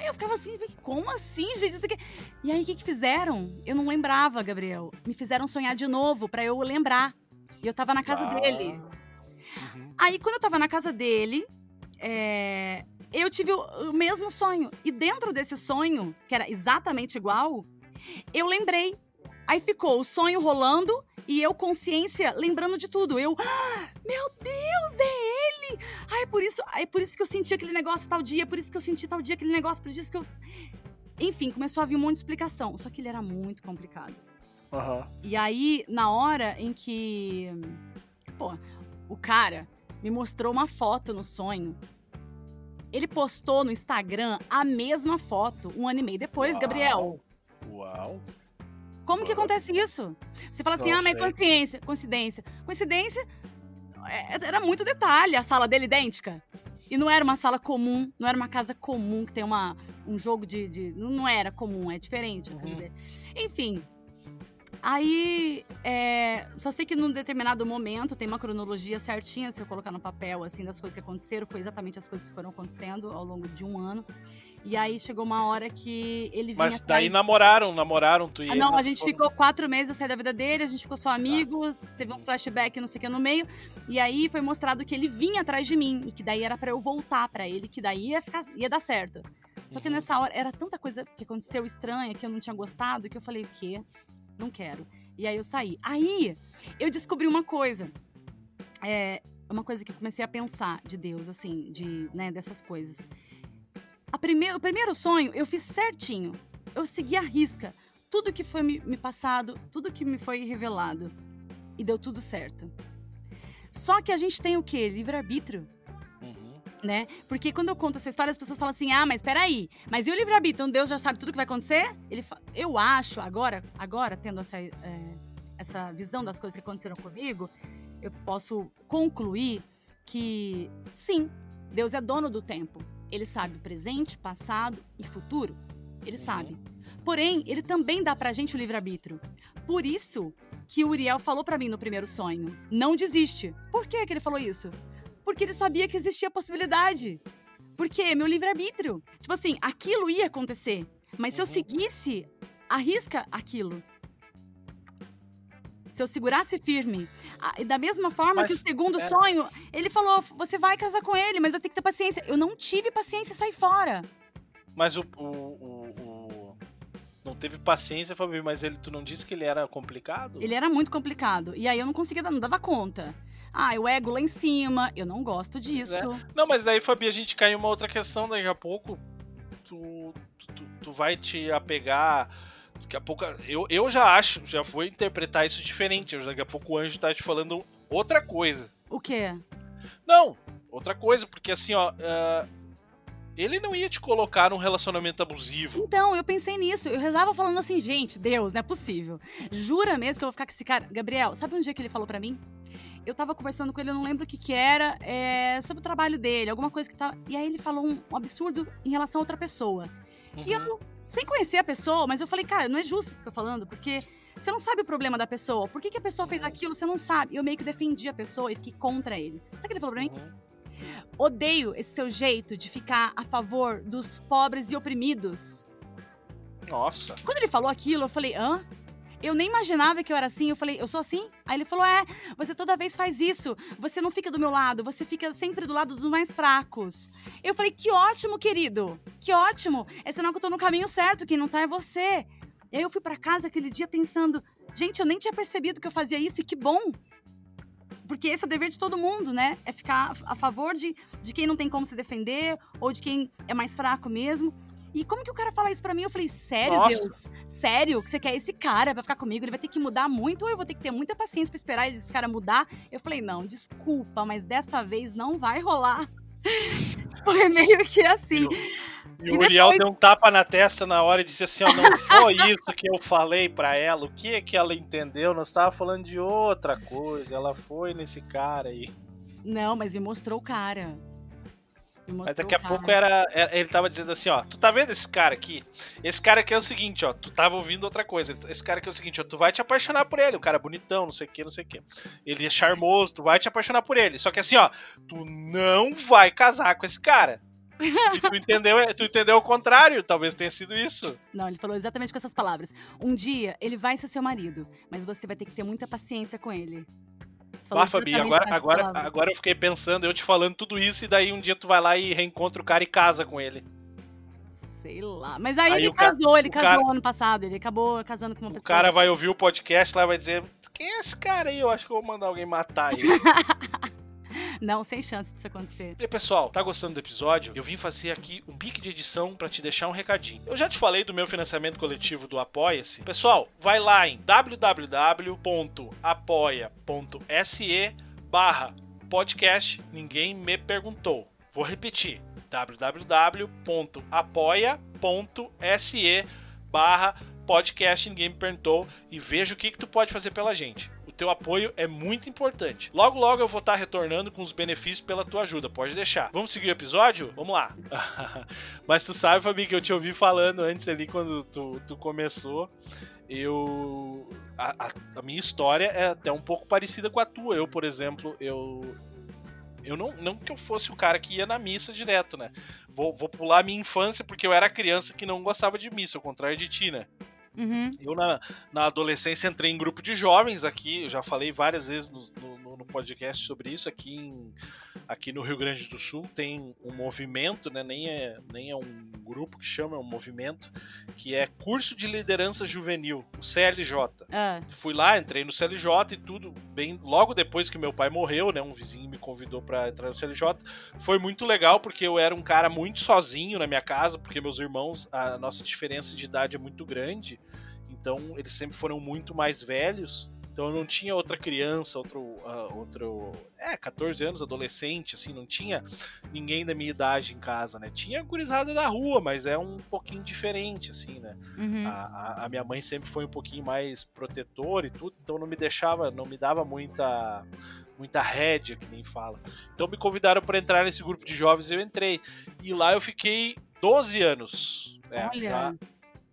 [SPEAKER 3] Aí eu ficava assim, como assim, gente? Isso aqui... E aí o que, que fizeram? Eu não lembrava, Gabriel. Me fizeram sonhar de novo pra eu lembrar. E eu tava na casa
[SPEAKER 1] Ah.
[SPEAKER 3] dele.
[SPEAKER 1] Uhum.
[SPEAKER 3] Aí, quando eu tava na casa dele, é, eu tive o, o mesmo sonho. E dentro desse sonho, que era exatamente igual, eu lembrei. Aí ficou o sonho rolando e eu, consciência, lembrando de tudo. Eu, "Ah, meu Deus, é ele! Ai, por isso, ai, por isso que eu senti aquele negócio tal dia, por isso que eu senti tal dia aquele negócio, por isso que eu. Enfim, começou a vir um monte de explicação. Só que ele era muito complicado.
[SPEAKER 1] Aham.
[SPEAKER 3] E aí, na hora em que. Pô, o cara me mostrou uma foto no sonho. Ele postou no Instagram a mesma foto um ano e meio depois,
[SPEAKER 1] Uau.
[SPEAKER 3] Gabriel.
[SPEAKER 1] Uau.
[SPEAKER 3] Como que acontece isso? Você fala assim, ah, mas
[SPEAKER 1] sei.
[SPEAKER 3] consciência, coincidência. Coincidência é- era muito detalhe, a sala dele idêntica. E não era uma sala comum, não era uma casa comum que tem uma, um jogo de, de- Não era comum, é diferente.
[SPEAKER 1] Uhum.
[SPEAKER 3] Enfim. Aí, é, só sei que num determinado momento tem uma cronologia certinha, se eu colocar no papel, assim, das coisas que aconteceram, foi exatamente as coisas que foram acontecendo ao longo de um ano. E aí chegou uma hora que ele vinha
[SPEAKER 1] Mas daí
[SPEAKER 3] atrás-
[SPEAKER 1] namoraram, namoraram tu e
[SPEAKER 3] ah, não, a gente
[SPEAKER 1] Foram-
[SPEAKER 3] ficou quatro meses, eu saí da vida dele, a gente ficou
[SPEAKER 1] Tá.
[SPEAKER 3] só amigos, teve uns flashbacks, não sei o que no meio. E aí foi mostrado que ele vinha atrás de mim, e que daí era pra eu voltar pra ele, que daí ia, ficar, ia dar certo. Só que
[SPEAKER 1] Uhum.
[SPEAKER 3] nessa hora era tanta coisa que aconteceu estranha, que eu não tinha gostado, que eu falei, o quê? Não quero. E aí eu saí. Aí eu descobri uma coisa. É uma coisa que eu comecei a pensar de Deus, assim, de, né, dessas coisas. O primeiro sonho eu fiz certinho. Eu segui a risca. Tudo que foi me, me passado, tudo que me foi revelado. E deu tudo certo. Só que a gente tem o quê? Livre-arbítrio
[SPEAKER 1] Uhum.
[SPEAKER 3] né? Porque quando eu conto essa história, as pessoas falam assim: ah, mas peraí, mas e o livre-arbítrio? Então Deus já sabe tudo que vai acontecer? Ele fa- Eu acho, agora, agora tendo essa, é, essa visão das coisas que aconteceram comigo, eu posso concluir que sim, Deus é dono do tempo. Ele sabe presente, passado e futuro. Ele
[SPEAKER 1] Uhum.
[SPEAKER 3] sabe. Porém, ele também dá pra gente o livre-arbítrio. Por isso que o Uriel falou pra mim no primeiro sonho: não desiste. Por que, que ele falou isso? Porque ele sabia que existia a possibilidade. Porque meu livre-arbítrio. Tipo assim, aquilo ia acontecer. Mas se eu
[SPEAKER 1] Uhum.
[SPEAKER 3] seguisse, arrisca aquilo. Se eu segurasse firme. Ah, E da mesma forma
[SPEAKER 1] Mas,
[SPEAKER 3] que o segundo
[SPEAKER 1] pera.
[SPEAKER 3] sonho, ele falou: você vai casar com ele, mas vai ter que ter paciência. Eu não tive paciência e saí fora.
[SPEAKER 1] Mas o, o, o- o- Não teve paciência, Fabi, mas ele, tu não disse que ele era complicado?
[SPEAKER 3] Ele era muito complicado. E aí eu não conseguia, não dava conta. Ah, o ego lá em cima, eu não gosto disso.
[SPEAKER 1] Não, mas daí, Fabi, a gente cai em uma outra questão daqui a pouco. Tu, tu, tu vai te apegar. Daqui a pouco. Eu, eu já acho, já vou interpretar isso diferente. Daqui a pouco o anjo tá te falando outra coisa.
[SPEAKER 3] O quê?
[SPEAKER 1] Não, outra coisa, porque assim, ó. ah, ele não ia te colocar num relacionamento abusivo.
[SPEAKER 3] Então, eu pensei nisso. Eu rezava falando assim, gente, Deus, não é possível. Jura mesmo que eu vou ficar com esse cara? Gabriel, sabe um dia que ele falou pra mim? Eu tava conversando com ele, eu não lembro o que que era, é, sobre o trabalho dele, alguma coisa que tava... E aí ele falou um, um absurdo em relação a outra pessoa. E
[SPEAKER 1] Uhum.
[SPEAKER 3] eu, sem conhecer a pessoa, mas eu falei, cara, não é justo o que você tá falando, porque você não sabe o problema da pessoa. Por que, que a pessoa fez aquilo, você não sabe. E eu meio que defendi a pessoa e fiquei contra ele. Sabe o que ele falou pra mim?
[SPEAKER 1] Uhum.
[SPEAKER 3] Odeio esse seu jeito de ficar a favor dos pobres e oprimidos.
[SPEAKER 1] Nossa.
[SPEAKER 3] Quando ele falou aquilo, eu falei, hã? Eu nem imaginava que eu era assim. Eu falei, eu sou assim? Aí ele falou, é, você toda vez faz isso. Você não fica do meu lado, você fica sempre do lado dos mais fracos. Eu falei, que ótimo, querido. Que ótimo. É sinal que eu tô no caminho certo, quem não tá é você. E aí eu fui para casa aquele dia pensando, gente, eu nem tinha percebido que eu fazia isso e que bom. Porque esse é o dever de todo mundo, né? É ficar a favor de, de quem não tem como se defender ou de quem é mais fraco mesmo. E como que o cara fala isso pra mim? Eu falei, sério,
[SPEAKER 1] Nossa.
[SPEAKER 3] Deus? Sério que você quer esse cara pra ficar comigo? Ele vai ter que mudar muito ou eu vou ter que ter muita paciência pra esperar esse cara mudar? Eu falei, não, desculpa, mas dessa vez não vai rolar. Foi meio que assim.
[SPEAKER 1] E
[SPEAKER 3] E
[SPEAKER 1] o Uriel
[SPEAKER 3] depois-
[SPEAKER 1] deu um tapa na testa na hora e disse assim: ó, não foi isso que eu falei pra ela. O que é que ela entendeu? Nós estávamos falando de outra coisa. Ela foi nesse cara aí.
[SPEAKER 3] Não, mas me mostrou o cara.
[SPEAKER 1] Mas daqui a
[SPEAKER 3] cara.
[SPEAKER 1] pouco era, era- ele tava dizendo assim, ó, tu tá vendo esse cara aqui? Esse cara aqui é o seguinte, ó, tu tava ouvindo outra coisa. Esse cara aqui é o seguinte, ó, tu vai te apaixonar por ele, o cara é bonitão, não sei o que, não sei o que. Ele é charmoso, tu vai te apaixonar por ele. Só que assim, ó, tu não vai casar com esse cara. E tu entendeu, tu entendeu o contrário, talvez tenha sido isso.
[SPEAKER 3] Não, ele falou exatamente com essas palavras. Um dia ele vai ser seu marido, mas você vai ter que ter muita paciência com ele. Falou
[SPEAKER 1] Ah, Fabi, agora, agora,
[SPEAKER 3] palavras.
[SPEAKER 1] agora eu fiquei pensando, eu te falando tudo isso, e daí um dia tu vai lá e reencontra o cara e casa com ele.
[SPEAKER 3] Sei lá. Mas aí,
[SPEAKER 1] Aí
[SPEAKER 3] ele
[SPEAKER 1] o
[SPEAKER 3] casou, ele
[SPEAKER 1] o
[SPEAKER 3] casou
[SPEAKER 1] cara-
[SPEAKER 3] ano passado. Ele acabou casando com uma
[SPEAKER 1] O
[SPEAKER 3] pessoa.
[SPEAKER 1] cara vai ouvir o podcast lá e vai dizer: Quem é esse cara aí? Eu acho que eu vou mandar alguém matar ele.
[SPEAKER 3] Não, sem chance disso acontecer.
[SPEAKER 1] E pessoal, tá gostando do episódio? Eu vim fazer aqui um pique de edição pra te deixar um recadinho. Eu já te falei do meu financiamento coletivo do Apoia-se. Pessoal, vai lá em www.apoia.se barra podcast Ninguém Me Perguntou. Vou repetir, www.apoia.se barra podcast Ninguém Me Perguntou e veja o que, que tu pode fazer pela gente. Teu apoio é muito importante. Logo, logo eu vou estar retornando com os benefícios pela tua ajuda, pode deixar. Vamos seguir o episódio? Vamos lá. Mas tu sabe, Fabi, que eu te ouvi falando antes ali quando tu, tu começou. Eu. A, a- a minha história é até um pouco parecida com a tua. Eu, por exemplo, eu. Eu não, não que eu fosse o cara que ia na missa direto, né? Vou, vou pular a minha infância porque eu era criança que não gostava de missa, ao contrário de ti, né?
[SPEAKER 3] Uhum.
[SPEAKER 1] Eu, na, na adolescência, entrei em grupo de jovens aqui. Eu já falei várias vezes no, no, no podcast sobre isso. Aqui, em- aqui no Rio Grande do Sul tem um movimento, né? Nem é, nem é um grupo que chama, é um movimento, que é Curso de Liderança Juvenil, o CLJ.
[SPEAKER 3] Ah,
[SPEAKER 1] Fui lá, entrei no CLJ e tudo bem. Logo depois que meu pai morreu, né? Um vizinho me convidou pra entrar no CLJ. Foi muito legal porque eu era um cara muito sozinho na minha casa, porque meus irmãos, a nossa diferença de idade é muito grande. Então eles sempre foram muito mais velhos. Então eu não tinha outra criança, outro, ah, outro, é, 14 anos, adolescente, assim, não tinha ninguém da minha idade em casa, né? Tinha gurizada da rua, mas é um pouquinho diferente, assim, né?
[SPEAKER 3] uhum.
[SPEAKER 1] A, a- a minha mãe sempre foi um pouquinho mais protetora e tudo, então não me deixava, não me dava muita muita rédea, que nem fala. Então me convidaram para entrar nesse grupo de jovens e eu entrei. E lá eu fiquei 12 anos. É,
[SPEAKER 3] Olha.
[SPEAKER 1] já-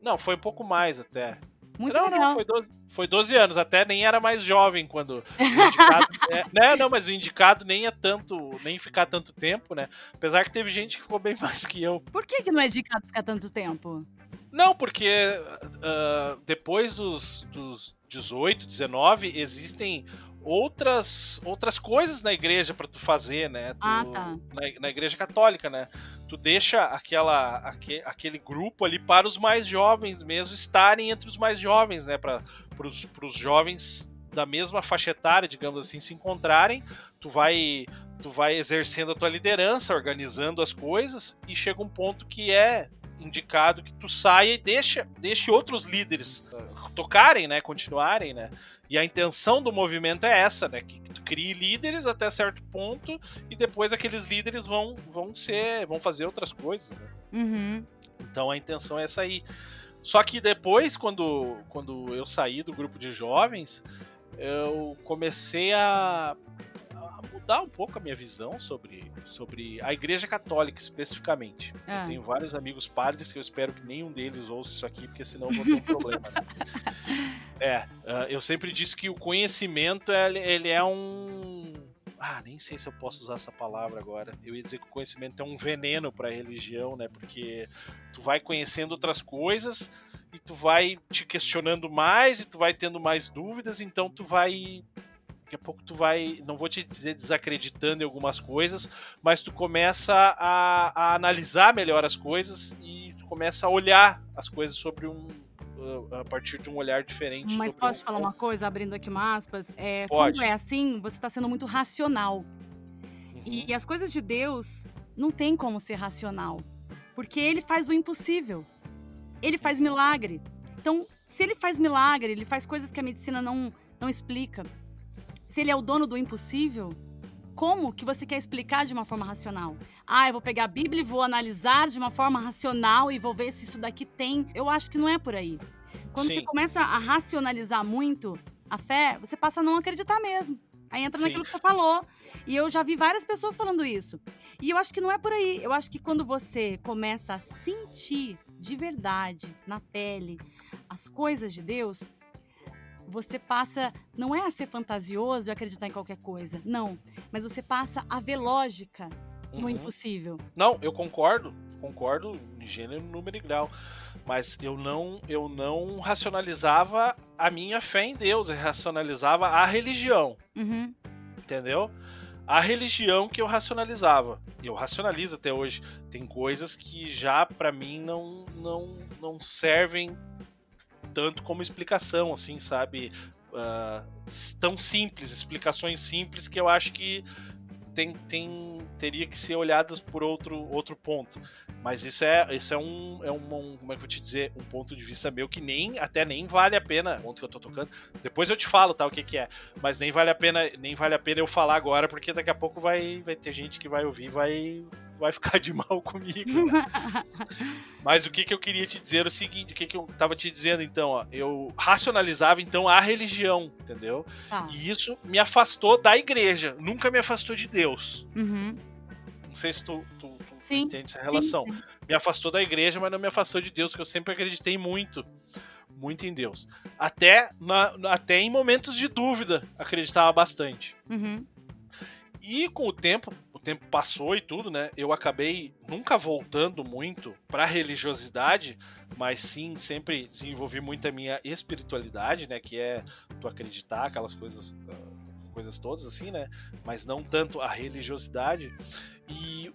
[SPEAKER 1] Não, foi um pouco mais até.
[SPEAKER 3] Muito
[SPEAKER 1] não,
[SPEAKER 3] legal.
[SPEAKER 1] não, foi 12, foi 12 anos, até nem era mais jovem quando o indicado. é, né, não, mas o indicado nem é tanto, nem ficar tanto tempo, né? Apesar que teve gente que ficou bem mais que eu.
[SPEAKER 3] Por que, que não é indicado ficar tanto tempo?
[SPEAKER 1] Não, porque ah, depois dos, dos 18, 19, existem outras outras coisas na igreja pra tu fazer, né? Tu-
[SPEAKER 3] Ah, tá.
[SPEAKER 1] na, na igreja católica, né? Tu deixa aquela, aque- aquele grupo ali para os mais jovens mesmo estarem entre os mais jovens, né? Para os jovens da mesma faixa etária, digamos assim, se encontrarem. Tu vai tu vai exercendo a tua liderança, organizando as coisas e chega um ponto que é indicado que tu saia e deixa, deixe outros líderes tocarem, né, continuarem, né? E a intenção do movimento é essa, né, que tu crie líderes até certo ponto e depois aqueles líderes vão vão ser, vão fazer outras coisas, né?
[SPEAKER 3] Uhum.
[SPEAKER 1] Então a intenção é essa aí. Só que depois, quando, quando eu saí do grupo de jovens, eu comecei a, a mudar um pouco a minha visão sobre, sobre a Igreja Católica especificamente.
[SPEAKER 3] Ah.
[SPEAKER 1] Eu tenho vários amigos padres que eu espero que nenhum deles ouça isso aqui, porque senão eu vou ter um problema. né? É, ah, eu sempre disse que o conhecimento ele, ele é um Ah, nem sei se eu posso usar essa palavra agora. Eu ia dizer que o conhecimento é um veneno para a religião, né? Porque tu vai conhecendo outras coisas e tu vai te questionando mais e tu vai tendo mais dúvidas, então tu vai daqui a pouco tu vai, não vou te dizer desacreditando em algumas coisas, mas tu começa a, a analisar melhor as coisas e tu começa a olhar as coisas sobre um a partir de um olhar diferente.
[SPEAKER 3] Mas posso um... te falar uma coisa, abrindo aqui uma aspas? É,
[SPEAKER 1] Pode.
[SPEAKER 3] Quando é assim, você está sendo muito racional. Uhum. E, e as coisas de Deus não tem como ser racional. Porque ele faz o impossível. Ele faz milagre. Então, se ele faz milagre, ele faz coisas que a medicina não, não explica. Se ele é o dono do impossível, como que você quer explicar de uma forma racional? Ah, eu vou pegar a Bíblia e vou analisar de uma forma racional e vou ver se isso daqui tem. Eu acho que não é por aí. Quando Sim. você começa a racionalizar muito a fé, você passa a não acreditar mesmo. Aí entra Sim. naquilo que você falou. E eu já vi várias pessoas falando isso. E eu acho que não é por aí. Eu acho que quando você começa a sentir de verdade, na pele, as coisas de Deus, você passa não é a ser fantasioso e acreditar em qualquer coisa, não, mas você passa a ver lógica no uhum. impossível.
[SPEAKER 1] Não, eu concordo, concordo em gênero, número e grau, mas eu não eu não racionalizava a minha fé em Deus, eu racionalizava a religião,
[SPEAKER 3] uhum.
[SPEAKER 1] entendeu? A religião que eu racionalizava. Eu racionalizo até hoje. Tem coisas que já para mim não, não, não servem tanto como explicação, assim, sabe? Uh, tão simples, explicações simples que eu acho que tem, tem, teria que ser olhadas por outro, outro ponto. Mas isso é, isso é um, é um, um, como é que eu te dizer, um ponto de vista meu que nem, até nem vale a pena, onde que eu tô tocando. Depois eu te falo, tá, o que que é. Mas nem vale a pena, nem vale a pena eu falar agora, porque daqui a pouco vai, vai ter gente que vai ouvir, vai, vai ficar de mal comigo. Né? Mas o que, que eu queria te dizer é o seguinte, o que, que eu tava te dizendo então, ó, eu racionalizava então a religião, entendeu?
[SPEAKER 3] Tá.
[SPEAKER 1] E isso me afastou da igreja, nunca me afastou de Deus.
[SPEAKER 3] Uhum.
[SPEAKER 1] Não sei se tu, tu, tu
[SPEAKER 3] sim,
[SPEAKER 1] entende essa relação.
[SPEAKER 3] Sim, sim.
[SPEAKER 1] Me afastou da igreja, mas não me afastou de Deus, que eu sempre acreditei muito muito em Deus. Até, na, até em momentos de dúvida, acreditava bastante.
[SPEAKER 3] Uhum.
[SPEAKER 1] E com o tempo, tempo passou e tudo, né? Eu acabei nunca voltando muito para religiosidade, mas sim sempre desenvolvi muito a minha espiritualidade, né? Que é tu acreditar aquelas coisas, uh, coisas todas assim, né? Mas não tanto a religiosidade. E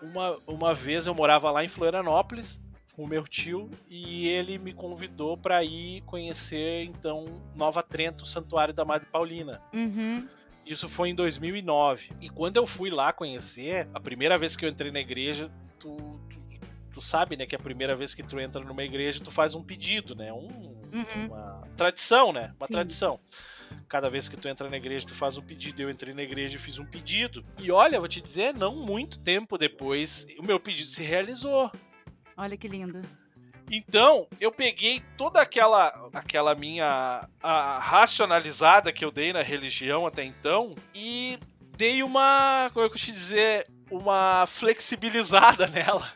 [SPEAKER 1] uma, uma vez eu morava lá em Florianópolis com o meu tio e ele me convidou para ir conhecer então Nova Trento, o Santuário da Madre Paulina.
[SPEAKER 3] Uhum.
[SPEAKER 1] Isso foi em 2009. E quando eu fui lá conhecer, a primeira vez que eu entrei na igreja, tu, tu, tu sabe, né, que a primeira vez que tu entra numa igreja, tu faz um pedido, né? Um,
[SPEAKER 3] uhum.
[SPEAKER 1] Uma tradição, né? Uma
[SPEAKER 3] Sim.
[SPEAKER 1] tradição. Cada vez que tu entra na igreja, tu faz um pedido. Eu entrei na igreja e fiz um pedido. E olha, vou te dizer, não muito tempo depois, o meu pedido se realizou.
[SPEAKER 3] Olha que lindo.
[SPEAKER 1] Então, eu peguei toda aquela aquela minha racionalizada que eu dei na religião até então e dei uma, como é que eu te dizer, uma flexibilizada nela.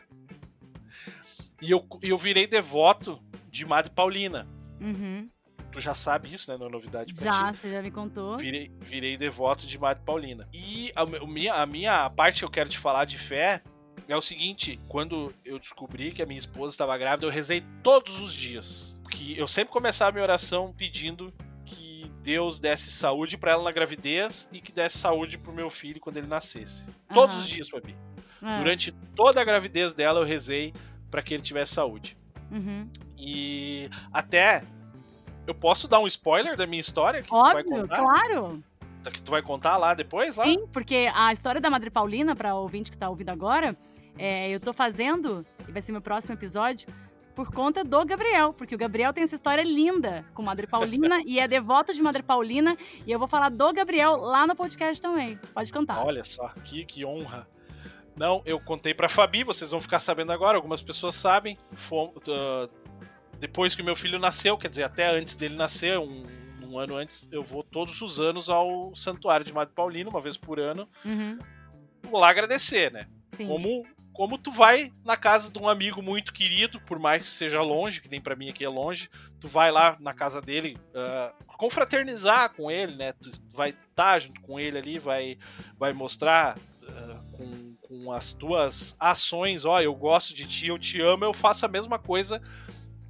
[SPEAKER 1] E eu, eu virei devoto de Madre Paulina.
[SPEAKER 3] Uhum.
[SPEAKER 1] Tu já sabe isso, né? Não é novidade pra
[SPEAKER 3] Já,
[SPEAKER 1] ti.
[SPEAKER 3] você já me contou.
[SPEAKER 1] Virei, virei devoto de Madre Paulina. E a, a, minha, a minha parte que eu quero te falar de fé é o seguinte: quando eu descobri que a minha esposa estava grávida, eu rezei todos os dias. Que eu sempre começava a minha oração pedindo que Deus desse saúde para ela na gravidez e que desse saúde pro meu filho quando ele nascesse. Uhum. Todos os dias, Fabi. Uhum. Durante toda a gravidez dela, eu rezei para que ele tivesse saúde.
[SPEAKER 3] Uhum.
[SPEAKER 1] E até eu posso dar um spoiler da minha história? Que
[SPEAKER 3] Óbvio,
[SPEAKER 1] tu vai contar?
[SPEAKER 3] claro.
[SPEAKER 1] Que tu vai contar lá depois? Lá?
[SPEAKER 3] Sim, porque a história da Madre Paulina, para o ouvinte que tá ouvindo agora, é, eu tô fazendo, e vai ser meu próximo episódio, por conta do Gabriel, porque o Gabriel tem essa história linda com Madre Paulina e é devoto de Madre Paulina, e eu vou falar do Gabriel lá no podcast também. Pode contar.
[SPEAKER 1] Olha só, que, que honra. Não, eu contei pra Fabi, vocês vão ficar sabendo agora, algumas pessoas sabem. uh, depois que meu filho nasceu, quer dizer, até antes dele nascer, um, um, ano antes, eu vou todos os anos ao santuário de Madre Paulina, uma vez por ano.
[SPEAKER 3] Uhum.
[SPEAKER 1] Vou lá agradecer, né?
[SPEAKER 3] Sim.
[SPEAKER 1] Como como tu vai na casa de um amigo muito querido, por mais que seja longe, que nem para mim aqui é longe, tu vai lá na casa dele uh, confraternizar com ele, né? Tu vai estar tá junto com ele ali, vai, vai mostrar uh, com, com as tuas ações, ó, eu gosto de ti, eu te amo, eu faço a mesma coisa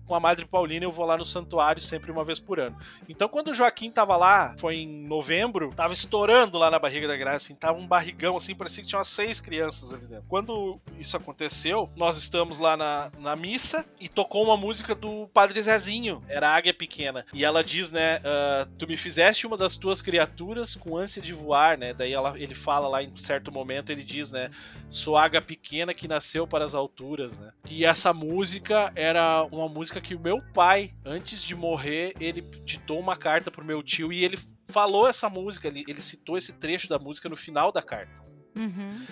[SPEAKER 1] com a Madre Paulina eu vou lá no santuário sempre uma vez por ano. Então quando o Joaquim tava lá, foi em novembro, tava estourando lá na barriga da Graça, assim, tava um barrigão assim, parecia que tinha umas seis crianças ali dentro. Quando isso aconteceu, nós estamos lá na, na missa e tocou uma música do Padre Zezinho, era Águia Pequena. E ela diz, né, uh, tu me fizeste uma das tuas criaturas com ânsia de voar, né? Daí ela, ele fala lá em certo momento, ele diz, né, sou águia pequena que nasceu para as alturas, né? E essa música era uma música época que o meu pai, antes de morrer, ele ditou uma carta pro meu tio e ele falou essa música, ele, ele citou esse trecho da música no final da carta.
[SPEAKER 3] Uhum.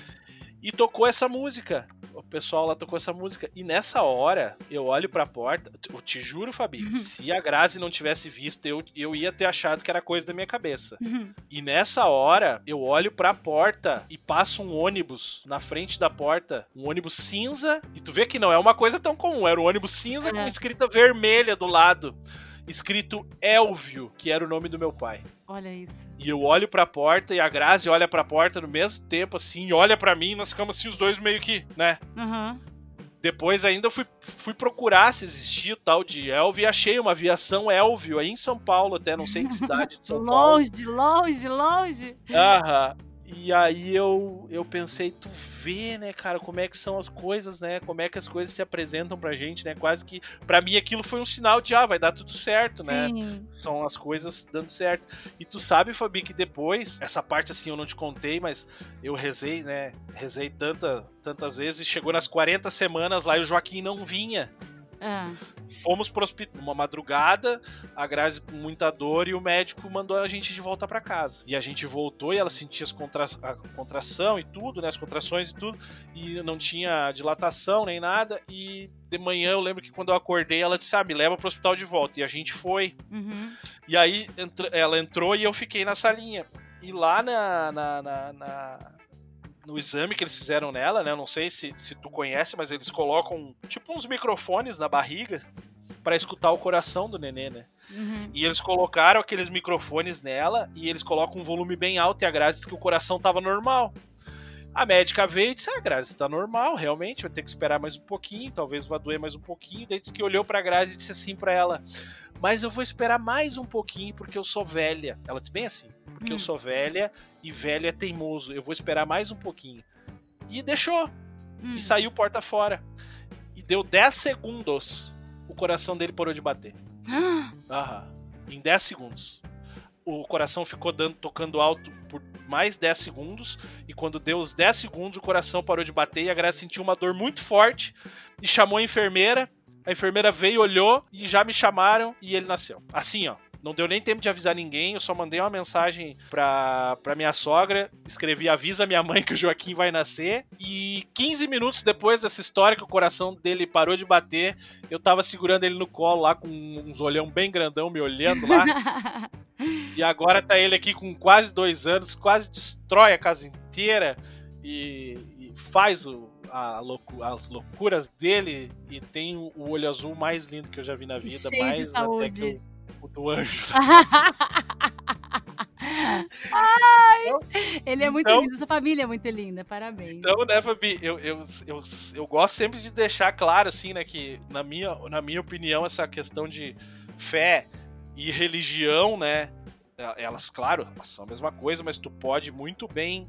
[SPEAKER 1] E tocou essa música. O pessoal lá tocou essa música. E nessa hora, eu olho pra porta. Eu te juro, Fabi, uhum. se a Grazi não tivesse visto, eu, eu ia ter achado que era coisa da minha cabeça.
[SPEAKER 3] Uhum.
[SPEAKER 1] E nessa hora, eu olho pra porta e passa um ônibus na frente da porta. Um ônibus cinza. E tu vê que não é uma coisa tão comum. Era um ônibus cinza é. com escrita vermelha do lado escrito Elvio, que era o nome do meu pai.
[SPEAKER 3] Olha isso.
[SPEAKER 1] E eu olho pra porta e a Grazi olha pra porta no mesmo tempo, assim, olha para mim e nós ficamos assim, os dois meio que, né?
[SPEAKER 3] Uhum.
[SPEAKER 1] Depois ainda fui, fui procurar se existia o tal de Elvio e achei uma aviação Elvio aí em São Paulo, até não sei que cidade de São
[SPEAKER 3] longe,
[SPEAKER 1] Paulo.
[SPEAKER 3] Longe, longe, longe.
[SPEAKER 1] Aham. E aí eu, eu pensei, tu vê, né, cara, como é que são as coisas, né? Como é que as coisas se apresentam pra gente, né? Quase que, para mim, aquilo foi um sinal de, ah, vai dar tudo certo, né?
[SPEAKER 3] Sim.
[SPEAKER 1] São as coisas dando certo. E tu sabe, Fabi, que depois, essa parte assim eu não te contei, mas eu rezei, né? Rezei tanta, tantas vezes, chegou nas 40 semanas lá e o Joaquim não vinha.
[SPEAKER 3] É.
[SPEAKER 1] Fomos pro hospital uma madrugada, a Grazi com muita dor e o médico mandou a gente de volta para casa. E a gente voltou e ela sentia as contra a contração e tudo, né, as contrações e tudo, e não tinha dilatação nem nada. E de manhã eu lembro que quando eu acordei ela disse: "Ah, me leva pro hospital de volta". E a gente foi.
[SPEAKER 3] Uhum.
[SPEAKER 1] E aí ela entrou e eu fiquei na salinha. E lá na, na, na, na no exame que eles fizeram nela, né? Não sei se, se tu conhece, mas eles colocam tipo uns microfones na barriga para escutar o coração do nenê, né?
[SPEAKER 3] Uhum.
[SPEAKER 1] E eles colocaram aqueles microfones nela e eles colocam um volume bem alto e a Grazi disse que o coração tava normal. A médica veio e disse: Ah, Grazi, tá normal, realmente, vai ter que esperar mais um pouquinho, talvez vá doer mais um pouquinho. Daí disse que olhou pra Grazi e disse assim para ela: Mas eu vou esperar mais um pouquinho porque eu sou velha. Ela disse bem assim: Porque hum. eu sou velha e velho é teimoso, eu vou esperar mais um pouquinho. E deixou. Hum. E saiu porta fora. E deu 10 segundos, o coração dele parou de bater. Aham. Em 10 segundos o coração ficou dando, tocando alto por mais 10 segundos. E quando deu os 10 segundos, o coração parou de bater e a Graça sentiu uma dor muito forte e chamou a enfermeira. A enfermeira veio, olhou e já me chamaram e ele nasceu. Assim, ó. Não deu nem tempo de avisar ninguém, eu só mandei uma mensagem pra, pra minha sogra, escrevi avisa minha mãe que o Joaquim vai nascer. E 15 minutos depois dessa história que o coração dele parou de bater, eu tava segurando ele no colo lá com uns olhão bem grandão me olhando lá. e agora tá ele aqui com quase dois anos, quase destrói a casa inteira e, e faz o, loucu as loucuras dele e tem o olho azul mais lindo que eu já vi na vida.
[SPEAKER 3] Cheio
[SPEAKER 1] mais
[SPEAKER 3] de saúde
[SPEAKER 1] o do anjo.
[SPEAKER 3] Ai, então, ele é muito então, lindo, sua família é muito linda, parabéns.
[SPEAKER 1] Então, né, Fabi, eu, eu, eu, eu gosto sempre de deixar claro, assim, né, que na minha, na minha opinião, essa questão de fé e religião, né, elas, claro, elas são a mesma coisa, mas tu pode muito bem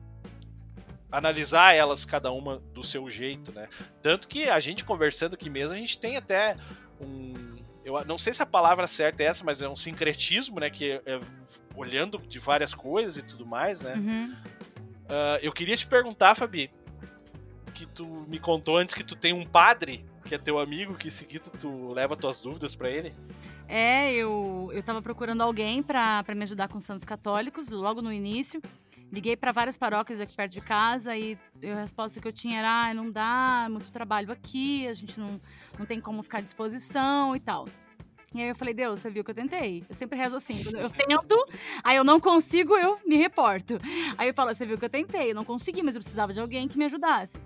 [SPEAKER 1] analisar elas cada uma do seu jeito, né? Tanto que a gente conversando aqui mesmo, a gente tem até um eu não sei se a palavra certa é essa, mas é um sincretismo, né? Que é, é olhando de várias coisas e tudo mais, né?
[SPEAKER 3] Uhum.
[SPEAKER 1] Uh, eu queria te perguntar, Fabi, que tu me contou antes que tu tem um padre que é teu amigo, que seguido tu leva tuas dúvidas para ele.
[SPEAKER 3] É, eu, eu tava procurando alguém para me ajudar com santos católicos, logo no início. Liguei para várias paróquias aqui perto de casa e a resposta que eu tinha era: ah, não dá, é muito trabalho aqui, a gente não, não tem como ficar à disposição e tal. E aí eu falei, Deus, você viu que eu tentei. Eu sempre rezo assim, eu tento, aí eu não consigo, eu me reporto. Aí eu falo, você viu que eu tentei, eu não consegui, mas eu precisava de alguém que me ajudasse.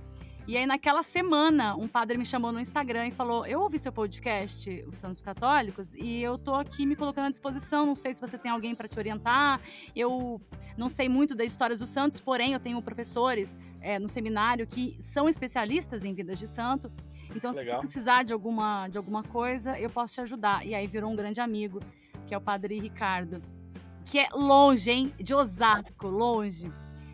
[SPEAKER 3] E aí, naquela semana, um padre me chamou no Instagram e falou: Eu ouvi seu podcast, Os Santos Católicos, e eu tô aqui me colocando à disposição. Não sei se você tem alguém para te orientar. Eu não sei muito das histórias dos santos, porém, eu tenho professores é, no seminário que são especialistas em vidas de santo. Então,
[SPEAKER 1] Legal.
[SPEAKER 3] se precisar de alguma, de alguma coisa, eu posso te ajudar. E aí virou um grande amigo, que é o padre Ricardo. Que é longe, hein? De Osasco, longe.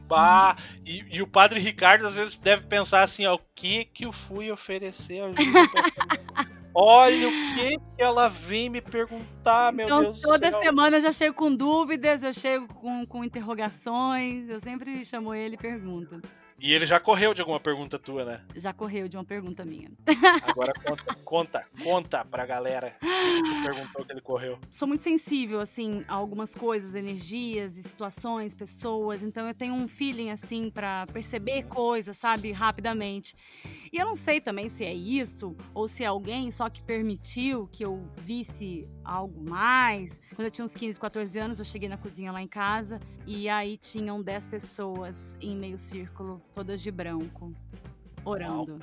[SPEAKER 1] Bah, e, e o padre Ricardo às vezes deve pensar assim, ó, o que que eu fui oferecer? Olha o que que ela vem me perguntar, meu
[SPEAKER 3] então,
[SPEAKER 1] Deus
[SPEAKER 3] toda
[SPEAKER 1] do céu.
[SPEAKER 3] semana eu já chego com dúvidas, eu chego com, com interrogações, eu sempre chamo ele e pergunto.
[SPEAKER 1] E ele já correu de alguma pergunta tua, né?
[SPEAKER 3] Já correu de uma pergunta minha.
[SPEAKER 1] Agora conta, conta, conta pra galera que, tu perguntou que ele correu.
[SPEAKER 3] Sou muito sensível, assim, a algumas coisas, energias situações, pessoas, então eu tenho um feeling, assim, pra perceber coisas, sabe, rapidamente. E eu não sei também se é isso, ou se é alguém só que permitiu que eu visse algo mais. Quando eu tinha uns 15, 14 anos, eu cheguei na cozinha lá em casa e aí tinham 10 pessoas em meio círculo, todas de branco, orando.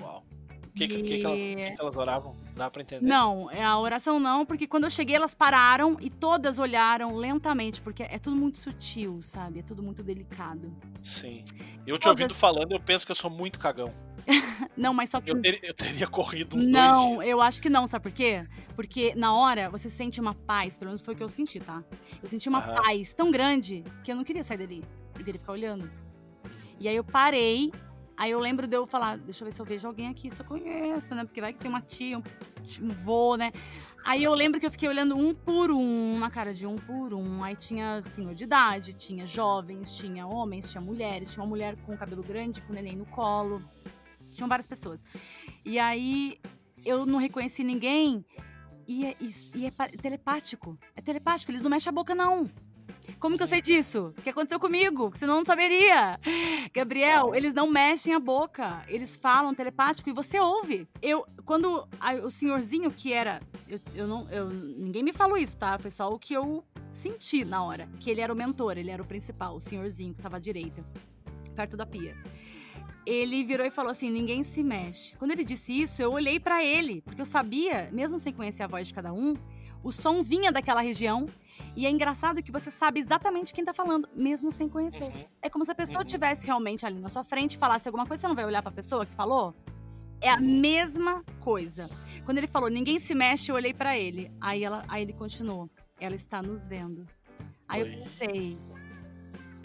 [SPEAKER 1] Uau. O que, que, que, que, elas, que que elas oravam? Dá pra entender?
[SPEAKER 3] Não, é a oração não, porque quando eu cheguei elas pararam e todas olharam lentamente, porque é tudo muito sutil, sabe? É tudo muito delicado.
[SPEAKER 1] Sim. Eu te
[SPEAKER 3] Todas-
[SPEAKER 1] ouvindo falando, eu penso que eu sou muito cagão.
[SPEAKER 3] Não, mas só que
[SPEAKER 1] Eu, ter- eu teria corrido uns
[SPEAKER 3] Não,
[SPEAKER 1] dois dias.
[SPEAKER 3] eu acho que não, sabe por quê? Porque na hora você sente uma paz, pelo menos foi o que eu senti, tá? Eu senti uma
[SPEAKER 1] Aham.
[SPEAKER 3] paz tão grande que eu não queria sair dali. Eu queria ficar olhando. E aí eu parei, aí eu lembro de eu falar, deixa eu ver se eu vejo alguém aqui, se eu conheço, né? Porque vai que tem uma tia, um, um vô, né? Aí eu lembro que eu fiquei olhando um por um, na cara de um por um. Aí tinha senhor de idade, tinha jovens, tinha homens, tinha mulheres, tinha uma mulher com cabelo grande, com neném no colo. Tinham várias pessoas. E aí eu não reconheci ninguém. E é, e- e é telepático. É telepático, eles não mexem a boca, não. Como que eu sei disso? O que aconteceu comigo? Que senão eu não saberia. Gabriel, eles não mexem a boca. Eles falam telepático e você ouve. Eu, quando a- o senhorzinho que era. Eu, eu não. Eu, ninguém me falou isso, tá? Foi só o que eu senti na hora. Que ele era o mentor, ele era o principal, o senhorzinho que tava à direita, perto da pia ele virou e falou assim: ninguém se mexe. Quando ele disse isso, eu olhei pra ele, porque eu sabia, mesmo sem conhecer a voz de cada um, o som vinha daquela região. E é engraçado que você sabe exatamente quem tá falando, mesmo sem conhecer.
[SPEAKER 1] Uhum.
[SPEAKER 3] É como se a pessoa
[SPEAKER 1] Uhum.
[SPEAKER 3] estivesse realmente ali na sua frente e falasse alguma coisa, você não vai olhar pra pessoa que falou? É a mesma coisa. Quando ele falou, ninguém se mexe, eu olhei pra ele. Aí, ela, aí ele continuou, ela está nos vendo. Aí
[SPEAKER 1] Oi.
[SPEAKER 3] eu pensei,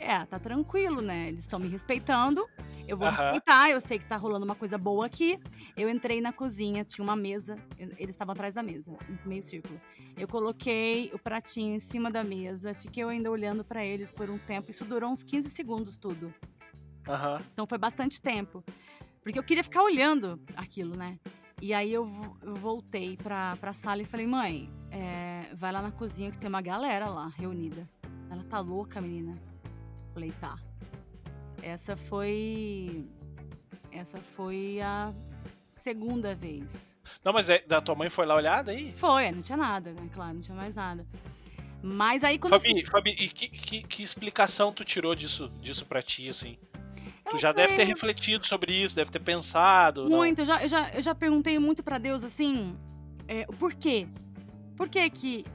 [SPEAKER 3] é, tá tranquilo, né? Eles estão me respeitando. Eu vou respeitar, eu sei que tá rolando uma coisa boa aqui. Eu entrei na cozinha, tinha uma mesa, eles estavam atrás da mesa, em meio círculo. Eu coloquei o pratinho em cima da mesa, fiquei ainda olhando pra eles por um tempo. Isso durou uns 15 segundos tudo.
[SPEAKER 1] Aham.
[SPEAKER 3] Então foi bastante tempo. Porque eu queria ficar olhando aquilo, né? E aí eu, eu voltei pra, pra sala e falei, mãe, é, vai lá na cozinha que tem uma galera lá reunida. Ela tá louca, menina. Falei, tá. Essa foi. Essa foi a segunda vez.
[SPEAKER 1] Não, mas é, da tua mãe foi lá olhar daí?
[SPEAKER 3] Foi, não tinha nada, né? Claro, não tinha mais nada. Mas aí quando. eu
[SPEAKER 1] Fabi, Fabi, e que, que, que explicação tu tirou disso, disso pra ti, assim?
[SPEAKER 3] Eu
[SPEAKER 1] Tu já deve ter refletido sobre isso, deve ter pensado.
[SPEAKER 3] Muito, eu já, eu, já, eu já perguntei muito pra Deus assim, é, o porquê? Por que que.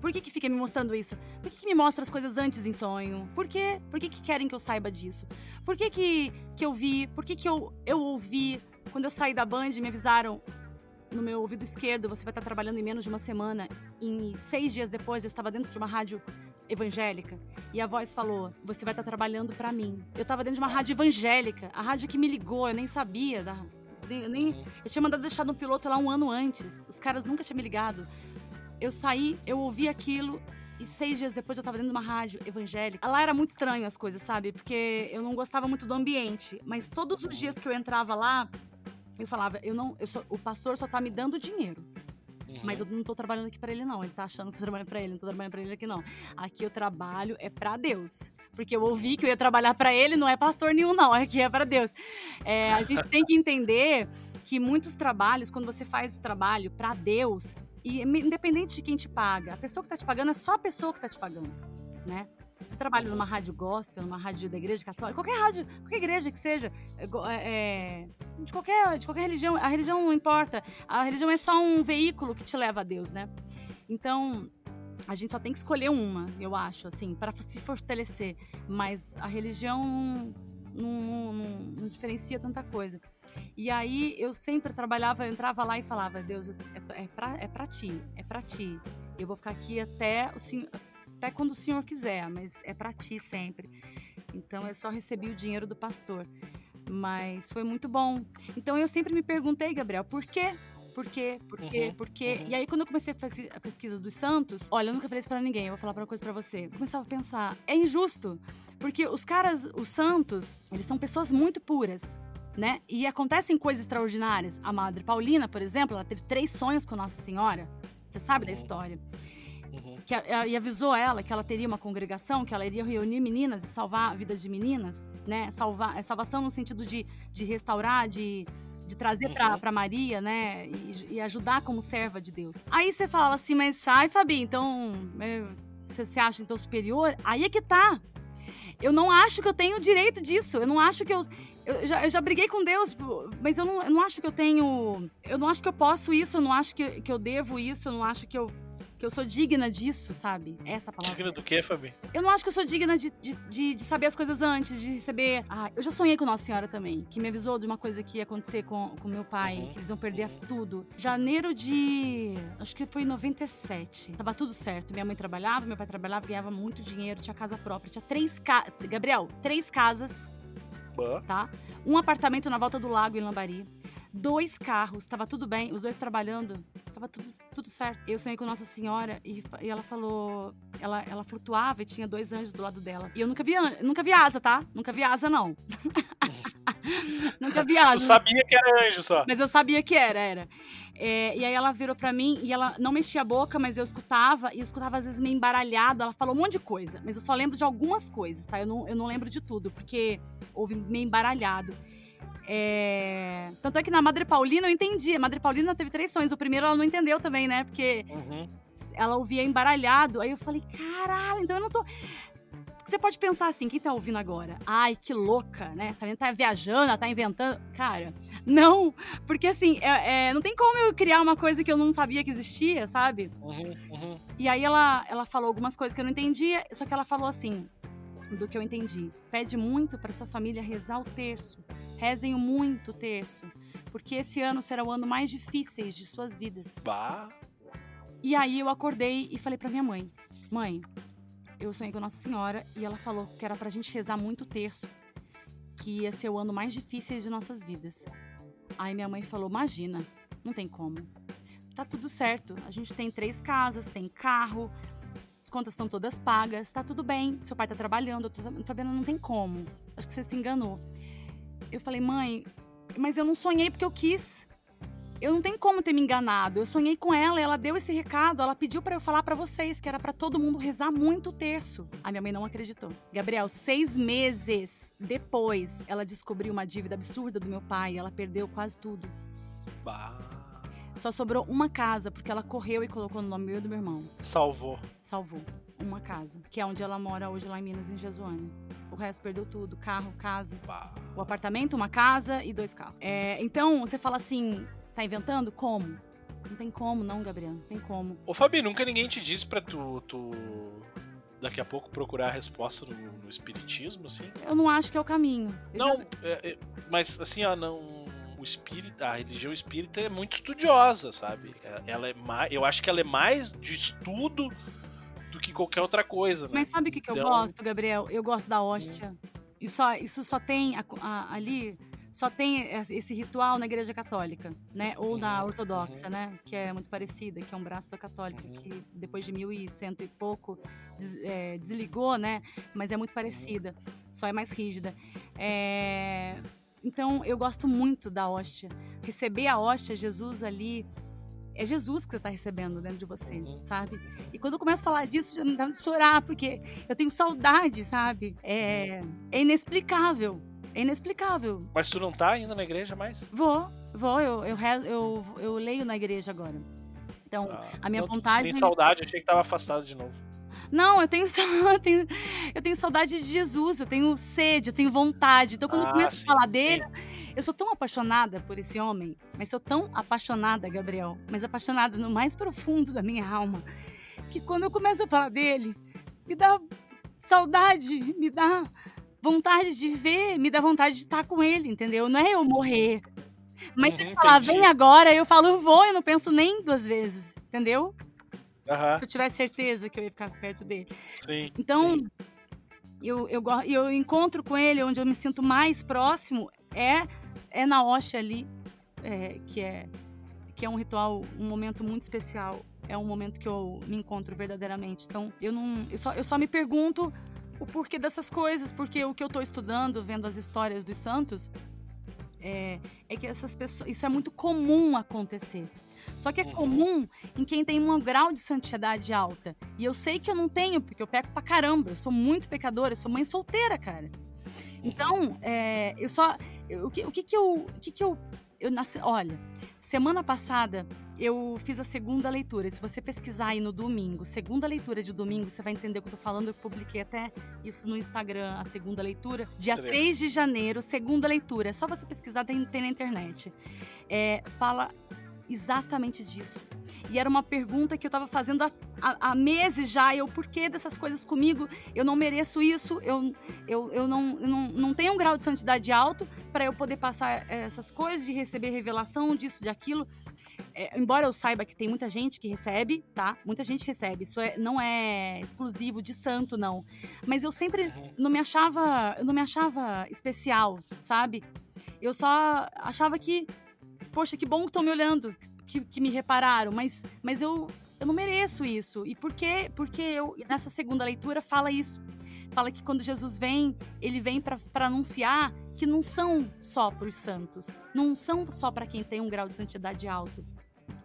[SPEAKER 3] Por que, que fica me mostrando isso? Por que, que me mostra as coisas antes em sonho? Por quê? Por que, que querem que eu saiba disso? Por que, que, que eu vi? Por que, que eu, eu ouvi? Quando eu saí da Band, me avisaram no meu ouvido esquerdo: você vai estar trabalhando em menos de uma semana. Em seis dias depois, eu estava dentro de uma rádio evangélica e a voz falou: Você vai estar trabalhando pra mim. Eu estava dentro de uma rádio evangélica, a rádio que me ligou, eu nem sabia da. Eu, nem,
[SPEAKER 1] Uhum.
[SPEAKER 3] eu tinha mandado deixar no piloto lá um ano antes. Os caras nunca tinham me ligado. Eu saí, eu ouvi aquilo. E seis dias depois eu tava dentro de uma rádio evangélica. Lá era muito estranho as coisas, sabe? Porque eu não gostava muito do ambiente. Mas todos os dias que eu entrava lá, eu falava, eu não, eu só, o pastor só tá me dando dinheiro.
[SPEAKER 1] Uhum.
[SPEAKER 3] Mas eu não tô trabalhando aqui pra ele, não. Ele tá achando que eu tô trabalhando pra ele, não tô trabalhando pra ele aqui, não. Aqui eu trabalho é pra Deus. Porque eu ouvi que eu ia trabalhar pra ele, não é pastor nenhum, não. Aqui é pra Deus. É, a gente tem que entender que muitos trabalhos, quando você faz esse trabalho pra Deus, e independente de quem te paga, a pessoa que tá te pagando é só a pessoa que tá te pagando, né? Você trabalha numa rádio gospel, numa rádio da igreja católica, qualquer rádio, qualquer igreja que seja, é, é, de, qualquer, de qualquer religião, a religião não importa. A religião é só um veículo que te leva a Deus, né? Então, a gente só tem que escolher uma, eu acho, assim, para se fortalecer. Mas a religião não, não, não, diferencia tanta coisa. E aí eu sempre trabalhava, eu entrava lá e falava, Deus, é, é para é pra ti, é para ti. Eu vou ficar aqui até o senhor, até quando o senhor quiser, mas é para ti sempre. Então eu só recebi o dinheiro do pastor. Mas foi muito bom. Então eu sempre me perguntei, Gabriel, por quê? Por quê? Por quê? Uhum, por quê? Uhum. E aí, quando eu comecei a fazer a pesquisa dos santos, olha, eu nunca falei isso pra ninguém, eu vou falar uma coisa pra você. Eu começava a pensar, é injusto. Porque os caras, os santos, eles são pessoas muito puras. Né? E acontecem coisas extraordinárias. A Madre Paulina, por exemplo, ela teve três sonhos com Nossa Senhora. Você sabe da uhum. história. Uhum. Que, e avisou ela que ela teria uma congregação, que ela iria reunir meninas e salvar a vida de meninas, né? Salvar, é salvação no sentido de, de restaurar, de de trazer uhum. para Maria, né? E, e, ajudar como serva de Deus. Aí você fala assim, mas ai, Fabi, então é, você se acha então superior? Aí é que tá. Eu não acho que eu tenho direito disso. Eu não acho que eu. Eu já, eu já briguei com Deus, mas eu não, eu não acho que eu tenho. Eu não acho que eu posso isso, eu não acho que, que eu devo isso, eu não acho que eu que eu sou digna disso, sabe? Essa palavra.
[SPEAKER 1] Digna do quê, Fabi?
[SPEAKER 3] Eu não acho que eu sou digna de, de, de, de, saber as coisas antes, de receber. Ah, eu já sonhei com Nossa Senhora também, que me avisou de uma coisa que ia acontecer com, com meu pai, uhum. que eles iam perder uhum. tudo. Janeiro de. Acho que foi 97. Tava tudo certo. Minha mãe trabalhava, meu pai trabalhava, ganhava muito dinheiro, tinha casa própria. Tinha três casas. Gabriel, três casas. Tá? Um apartamento na volta do lago em Lambari dois carros, tava tudo bem, os dois trabalhando, tava tudo, tudo certo. Eu sonhei com Nossa Senhora e, e ela falou, ela, ela flutuava e tinha dois anjos do lado dela. E eu nunca vi, nunca vi asa, tá? Nunca vi asa, não. nunca vi asa.
[SPEAKER 1] Tu sabia que era anjo só.
[SPEAKER 3] Mas eu sabia que era, era. É, e aí ela virou para mim e ela não mexia a boca, mas eu escutava, e eu escutava às vezes meio embaralhado. Ela falou um monte de coisa, mas eu só lembro de algumas coisas, tá? Eu não, eu não lembro de tudo, porque houve meio embaralhado. É... Tanto é que na Madre Paulina eu entendi. A Madre Paulina teve três sonhos. O primeiro ela não entendeu também, né? Porque uhum. ela ouvia embaralhado. Aí eu falei, caralho, então eu não tô. Você pode pensar assim, quem tá ouvindo agora? Ai, que louca, né? Essa menina tá viajando, ela tá inventando. Cara, não, porque assim, é, é, não tem como eu criar uma coisa que eu não sabia que existia, sabe? Uhum, uhum. E aí ela, ela falou algumas coisas que eu não entendia, só que ela falou assim: do que eu entendi. Pede muito para sua família rezar o terço. Rezem muito o terço, porque esse ano será o ano mais difícil de suas vidas.
[SPEAKER 1] Bah.
[SPEAKER 3] E aí eu acordei e falei para minha mãe: "Mãe, eu sonhei com Nossa Senhora e ela falou que era pra gente rezar muito o terço, que ia ser o ano mais difícil de nossas vidas". Aí minha mãe falou: "Imagina, não tem como. Tá tudo certo. A gente tem três casas, tem carro, as contas estão todas pagas, tá tudo bem, seu pai tá trabalhando, eu tô Fabiana, não tem como. Acho que você se enganou. Eu falei, mãe, mas eu não sonhei porque eu quis. Eu não tenho como ter me enganado. Eu sonhei com ela, ela deu esse recado, ela pediu para eu falar para vocês que era para todo mundo rezar muito o terço. A minha mãe não acreditou. Gabriel, seis meses depois, ela descobriu uma dívida absurda do meu pai. Ela perdeu quase tudo.
[SPEAKER 1] Bah.
[SPEAKER 3] Só sobrou uma casa, porque ela correu e colocou no nome meu e do meu irmão.
[SPEAKER 1] Salvou.
[SPEAKER 3] Salvou. Uma casa. Que é onde ela mora hoje, lá em Minas, em Jesuânia. O resto perdeu tudo: carro, casa. O apartamento, uma casa e dois carros. É, então, você fala assim: tá inventando? Como? Não tem como, não, Gabriel. Não tem como.
[SPEAKER 1] Ô, Fabi, nunca ninguém te disse pra tu, tu daqui a pouco procurar a resposta no, no espiritismo, assim?
[SPEAKER 3] Eu não acho que é o caminho.
[SPEAKER 1] Não, é, é, mas assim, ó, não o espírita, a religião espírita é muito estudiosa, sabe? É, ela é mais, eu acho que ela é mais de estudo do que qualquer outra coisa. Né?
[SPEAKER 3] Mas sabe o que, que então... eu gosto, Gabriel? Eu gosto da hóstia. E só, isso só tem a, a, ali, só tem esse ritual na Igreja Católica, né? Ou na uhum, Ortodoxa, uhum. né? Que é muito parecida, que é um braço da Católica, uhum. que depois de mil e cento e pouco des, é, desligou, né? Mas é muito parecida, só é mais rígida. É então, eu gosto muito da hóstia. Receber a hóstia, Jesus ali. É Jesus que você está recebendo dentro de você, uhum. sabe? E quando eu começo a falar disso, me dá chorar, porque eu tenho saudade, sabe? É, é inexplicável. É inexplicável.
[SPEAKER 1] Mas tu não tá indo na igreja mais?
[SPEAKER 3] Vou, vou. Eu, eu, eu, eu leio na igreja agora. Então, ah, a minha vontade.
[SPEAKER 1] Tem saudade, achei que tava afastado de novo.
[SPEAKER 3] Não, eu tenho, eu tenho, eu tenho saudade de Jesus, eu tenho sede, eu tenho vontade. Então, quando
[SPEAKER 1] Ah,
[SPEAKER 3] eu começo
[SPEAKER 1] sim,
[SPEAKER 3] a falar dele, eu sou tão apaixonada por esse homem, mas sou tão apaixonada, Gabriel, mas apaixonada no mais profundo da minha alma, que quando eu começo a falar dele, me dá saudade, me dá vontade de ver, me dá vontade de estar com ele, entendeu? Não é eu morrer. Mas se
[SPEAKER 1] Uhum,
[SPEAKER 3] ele falar, vem agora, eu falo, vou, eu não penso nem duas vezes, entendeu?
[SPEAKER 1] Aham,
[SPEAKER 3] Se eu tivesse certeza que eu ia ficar perto dele.
[SPEAKER 1] sim.
[SPEAKER 3] Então,
[SPEAKER 1] sim.
[SPEAKER 3] eu, eu, eu encontro com ele, onde eu me sinto mais próximo, é, é na Oxe ali, é, que, é, que é um ritual, um momento muito especial. É um momento que eu me encontro verdadeiramente. Então, eu não. Eu só, eu só me pergunto o porquê dessas coisas, porque o que eu estou estudando, vendo as histórias dos santos, é, é que essas pessoas. Isso é muito comum acontecer. Só que é
[SPEAKER 1] Uhum.
[SPEAKER 3] comum em quem tem um grau de santidade alta. E eu sei que eu não tenho, porque eu peco pra caramba. Eu sou muito pecadora, eu sou mãe solteira, cara. Então, é, eu só. eu- o, que, o que que eu. O que que eu. Eu nasci, olha, semana passada eu fiz a segunda leitura. Se você pesquisar aí no domingo, segunda leitura de domingo, você vai entender o que eu tô falando. Eu publiquei até isso no Instagram, a segunda leitura. Dia
[SPEAKER 1] Três.
[SPEAKER 3] 3 de janeiro, segunda leitura. É só você pesquisar, tem, tem na internet. É, fala exatamente disso. E era uma pergunta que eu tava fazendo há, há- há meses já. Eu, por que dessas coisas comigo? Eu não mereço isso. Eu, eu, eu, não, eu não, não tenho um grau de santidade alto para eu poder passar eh, essas coisas, de receber revelação disso, de aquilo. É, embora eu saiba que tem muita gente que recebe, tá? Muita gente recebe. Isso é- não é exclusivo de santo, não. Mas eu sempre
[SPEAKER 1] Uhum.
[SPEAKER 3] não me achava, eu não me achava especial, sabe? Eu só achava que, poxa, que bom que estão me olhando, que, que me repararam, mas, mas eu, eu não mereço isso. E por quê? Porque eu, nessa segunda leitura fala isso. Fala que quando Jesus vem, ele vem para anunciar que não são só para os santos, não são só para quem tem um grau de santidade alto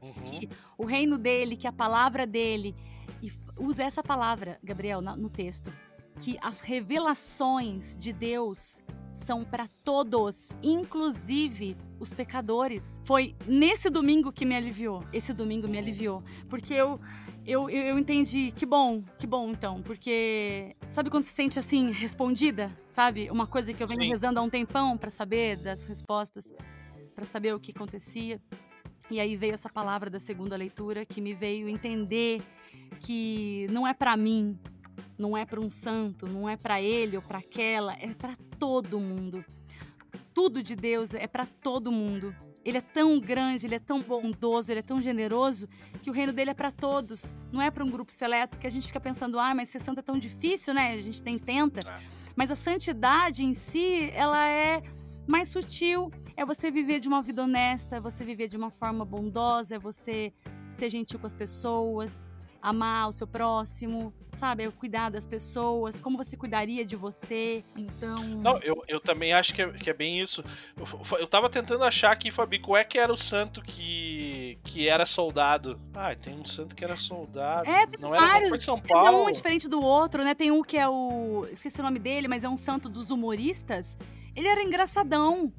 [SPEAKER 1] Uhum.
[SPEAKER 3] que o reino dele, que a palavra dele, e usa essa palavra, Gabriel, no texto, que as revelações de Deus são para todos, inclusive os pecadores. Foi nesse domingo que me aliviou. Esse domingo me aliviou, porque eu eu, eu, entendi, que bom, que bom então, porque sabe quando se sente assim respondida, sabe? Uma coisa que eu venho
[SPEAKER 1] Sim.
[SPEAKER 3] rezando há um tempão para saber das respostas, para saber o que acontecia. E aí veio essa palavra da segunda leitura que me veio entender que não é para mim, não é para um santo, não é para ele ou para aquela, é para todo mundo. Tudo de Deus é para todo mundo. Ele é tão grande, ele é tão bondoso, ele é tão generoso que o reino dele é para todos, não é para um grupo seleto que a gente fica pensando, ah, mas ser santo é tão difícil, né? A gente nem tenta.
[SPEAKER 1] É.
[SPEAKER 3] Mas a santidade em si, ela é mais sutil. É você viver de uma vida honesta, é você viver de uma forma bondosa, é você ser gentil com as pessoas, amar o seu próximo, sabe? Cuidar das pessoas, como você cuidaria de você. Então.
[SPEAKER 1] Não, eu, eu também acho que é, que é bem isso. Eu, eu tava tentando achar aqui, Fabi, qual é que era o santo que, que era soldado. Ah, tem um santo que era soldado.
[SPEAKER 3] É, tem
[SPEAKER 1] Não era
[SPEAKER 3] vários.
[SPEAKER 1] foi de São Paulo.
[SPEAKER 3] um é diferente do outro, né? Tem um que é o. Esqueci o nome dele, mas é um santo dos humoristas. Ele era engraçadão.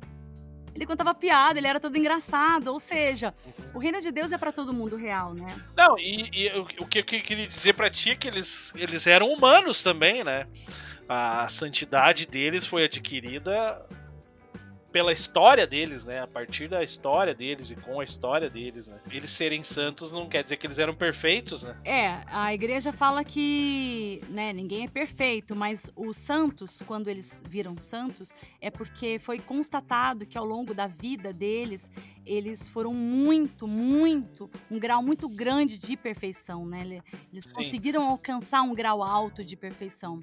[SPEAKER 3] Ele contava piada, ele era todo engraçado. Ou seja, o reino de Deus é pra todo mundo real, né?
[SPEAKER 1] Não, e, e o, que eu queria dizer pra ti é que eles, eles eram humanos também, né? A santidade deles foi adquirida pela história deles, né? A partir da história deles e com a história deles, né? Eles serem santos não quer dizer que eles eram perfeitos, né?
[SPEAKER 3] É, a igreja fala que, né, ninguém é perfeito, mas os santos, quando eles viram santos, é porque foi constatado que ao longo da vida deles, eles foram muito, muito, um grau muito grande de perfeição, né? Ele- Eles
[SPEAKER 1] Sim.
[SPEAKER 3] conseguiram alcançar um grau alto de perfeição.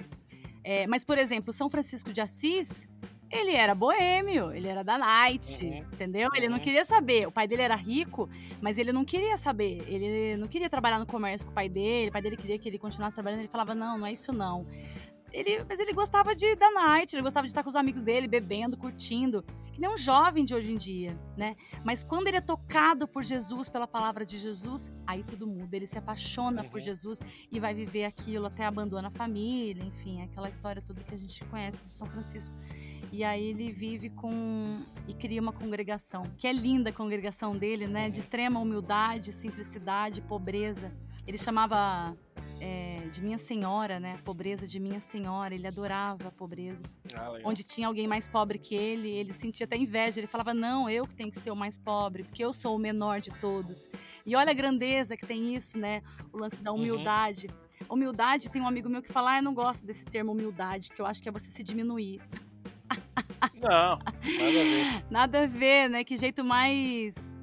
[SPEAKER 3] É, mas, por exemplo, São Francisco de Assis, ele era boêmio, ele era da night,
[SPEAKER 1] Uhum.
[SPEAKER 3] entendeu? Ele não
[SPEAKER 1] Uhum.
[SPEAKER 3] queria saber. O pai dele era rico, mas ele não queria saber. Ele não queria trabalhar no comércio com o pai dele. O pai dele queria que ele continuasse trabalhando. Ele falava: não, não é isso não. Ele, mas ele gostava de da night, ele gostava de estar com os amigos dele, bebendo, curtindo. Que nem um jovem de hoje em dia, né? Mas quando ele é tocado por Jesus, pela palavra de Jesus, aí tudo muda. Ele se apaixona por
[SPEAKER 1] Uhum.
[SPEAKER 3] Jesus e vai viver aquilo, até abandona a família, enfim, aquela história toda que a gente conhece do São Francisco. E aí ele vive com. e cria uma congregação, que é linda a congregação dele, né? De extrema humildade, simplicidade, pobreza. Ele chamava é, de Minha Senhora, né? Pobreza de Minha Senhora. Ele adorava a pobreza.
[SPEAKER 1] Ah.
[SPEAKER 3] Onde tinha alguém mais pobre que ele, ele sentia até inveja. Ele falava: Não, eu que tenho que ser o mais pobre, porque eu sou o menor de todos. E olha a grandeza que tem isso, né? O lance da
[SPEAKER 1] Uhum.
[SPEAKER 3] humildade. Humildade, tem um amigo meu que fala: Ah, eu não gosto desse termo humildade, que eu acho que é você se diminuir.
[SPEAKER 1] Não, nada a ver.
[SPEAKER 3] Nada a ver, né? Que jeito mais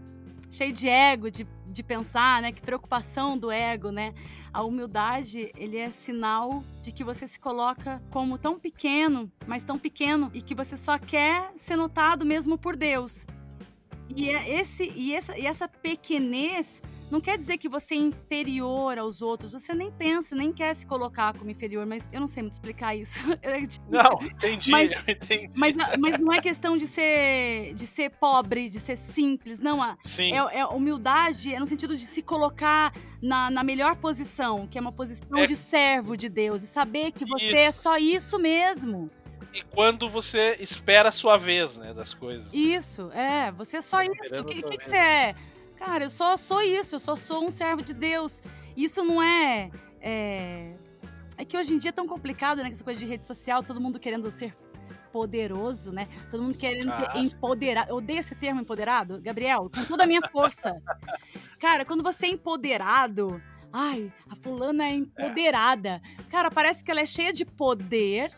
[SPEAKER 3] cheio de ego de, de pensar, né? Que preocupação do ego, né? A humildade, ele é sinal de que você se coloca como tão pequeno, mas tão pequeno, e que você só quer ser notado mesmo por Deus. E, é esse, e, essa, e essa pequenez não quer dizer que você é inferior aos outros. Você nem pensa, nem quer se colocar como inferior, mas eu não sei muito explicar isso. É.
[SPEAKER 1] Não, entendi,
[SPEAKER 3] Mas-
[SPEAKER 1] entendi.
[SPEAKER 3] Mas, mas não é questão de ser, de ser pobre, de ser simples, não.
[SPEAKER 1] Sim,
[SPEAKER 3] é, é humildade é no sentido de se colocar na, na melhor posição, que é uma posição
[SPEAKER 1] É-
[SPEAKER 3] de servo de Deus, e saber que você é só isso mesmo.
[SPEAKER 1] e quando você espera a sua vez, né, das coisas.
[SPEAKER 3] Isso, é, você é só
[SPEAKER 1] Tá
[SPEAKER 3] isso. O que, que, que você é? Cara, eu só sou isso, eu só sou um servo de Deus. Isso não é. É, é que hoje em dia é tão complicado, né? Essa coisa de rede social, todo mundo querendo ser poderoso, né? Todo mundo querendo
[SPEAKER 1] Ah,
[SPEAKER 3] ser
[SPEAKER 1] sim.
[SPEAKER 3] empoderado. Eu odeio esse termo empoderado, Gabriel, com toda a minha força. Cara, quando você é empoderado, ai, a fulana é empoderada. Cara, parece que ela é cheia de poder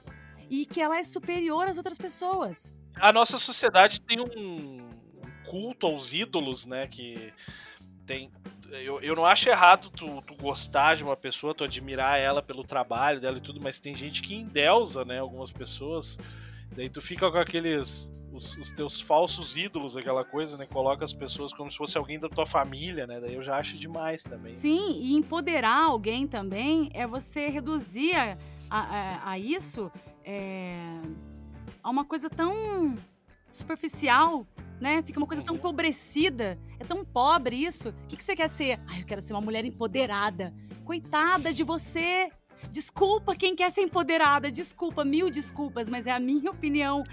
[SPEAKER 3] e que ela é superior às outras pessoas.
[SPEAKER 1] A nossa sociedade tem um culto aos ídolos, né, que tem... Eu, eu não acho errado tu, tu gostar de uma pessoa, tu admirar ela pelo trabalho dela e tudo, mas tem gente que endeusa, né, algumas pessoas. Daí tu fica com aqueles... Os, os teus falsos ídolos, aquela coisa, né? Coloca as pessoas como se fosse alguém da tua família, né? Daí eu já acho demais também.
[SPEAKER 3] Sim, e empoderar alguém também é você reduzir a, a- a- isso é, a uma coisa tão superficial, né? Fica uma coisa tão
[SPEAKER 1] Uhum.
[SPEAKER 3] empobrecida. É tão pobre isso. O que, que você quer ser? Ai, eu quero ser uma mulher empoderada. Coitada de você. Desculpa quem quer ser empoderada, desculpa, mil desculpas, mas é a minha opinião.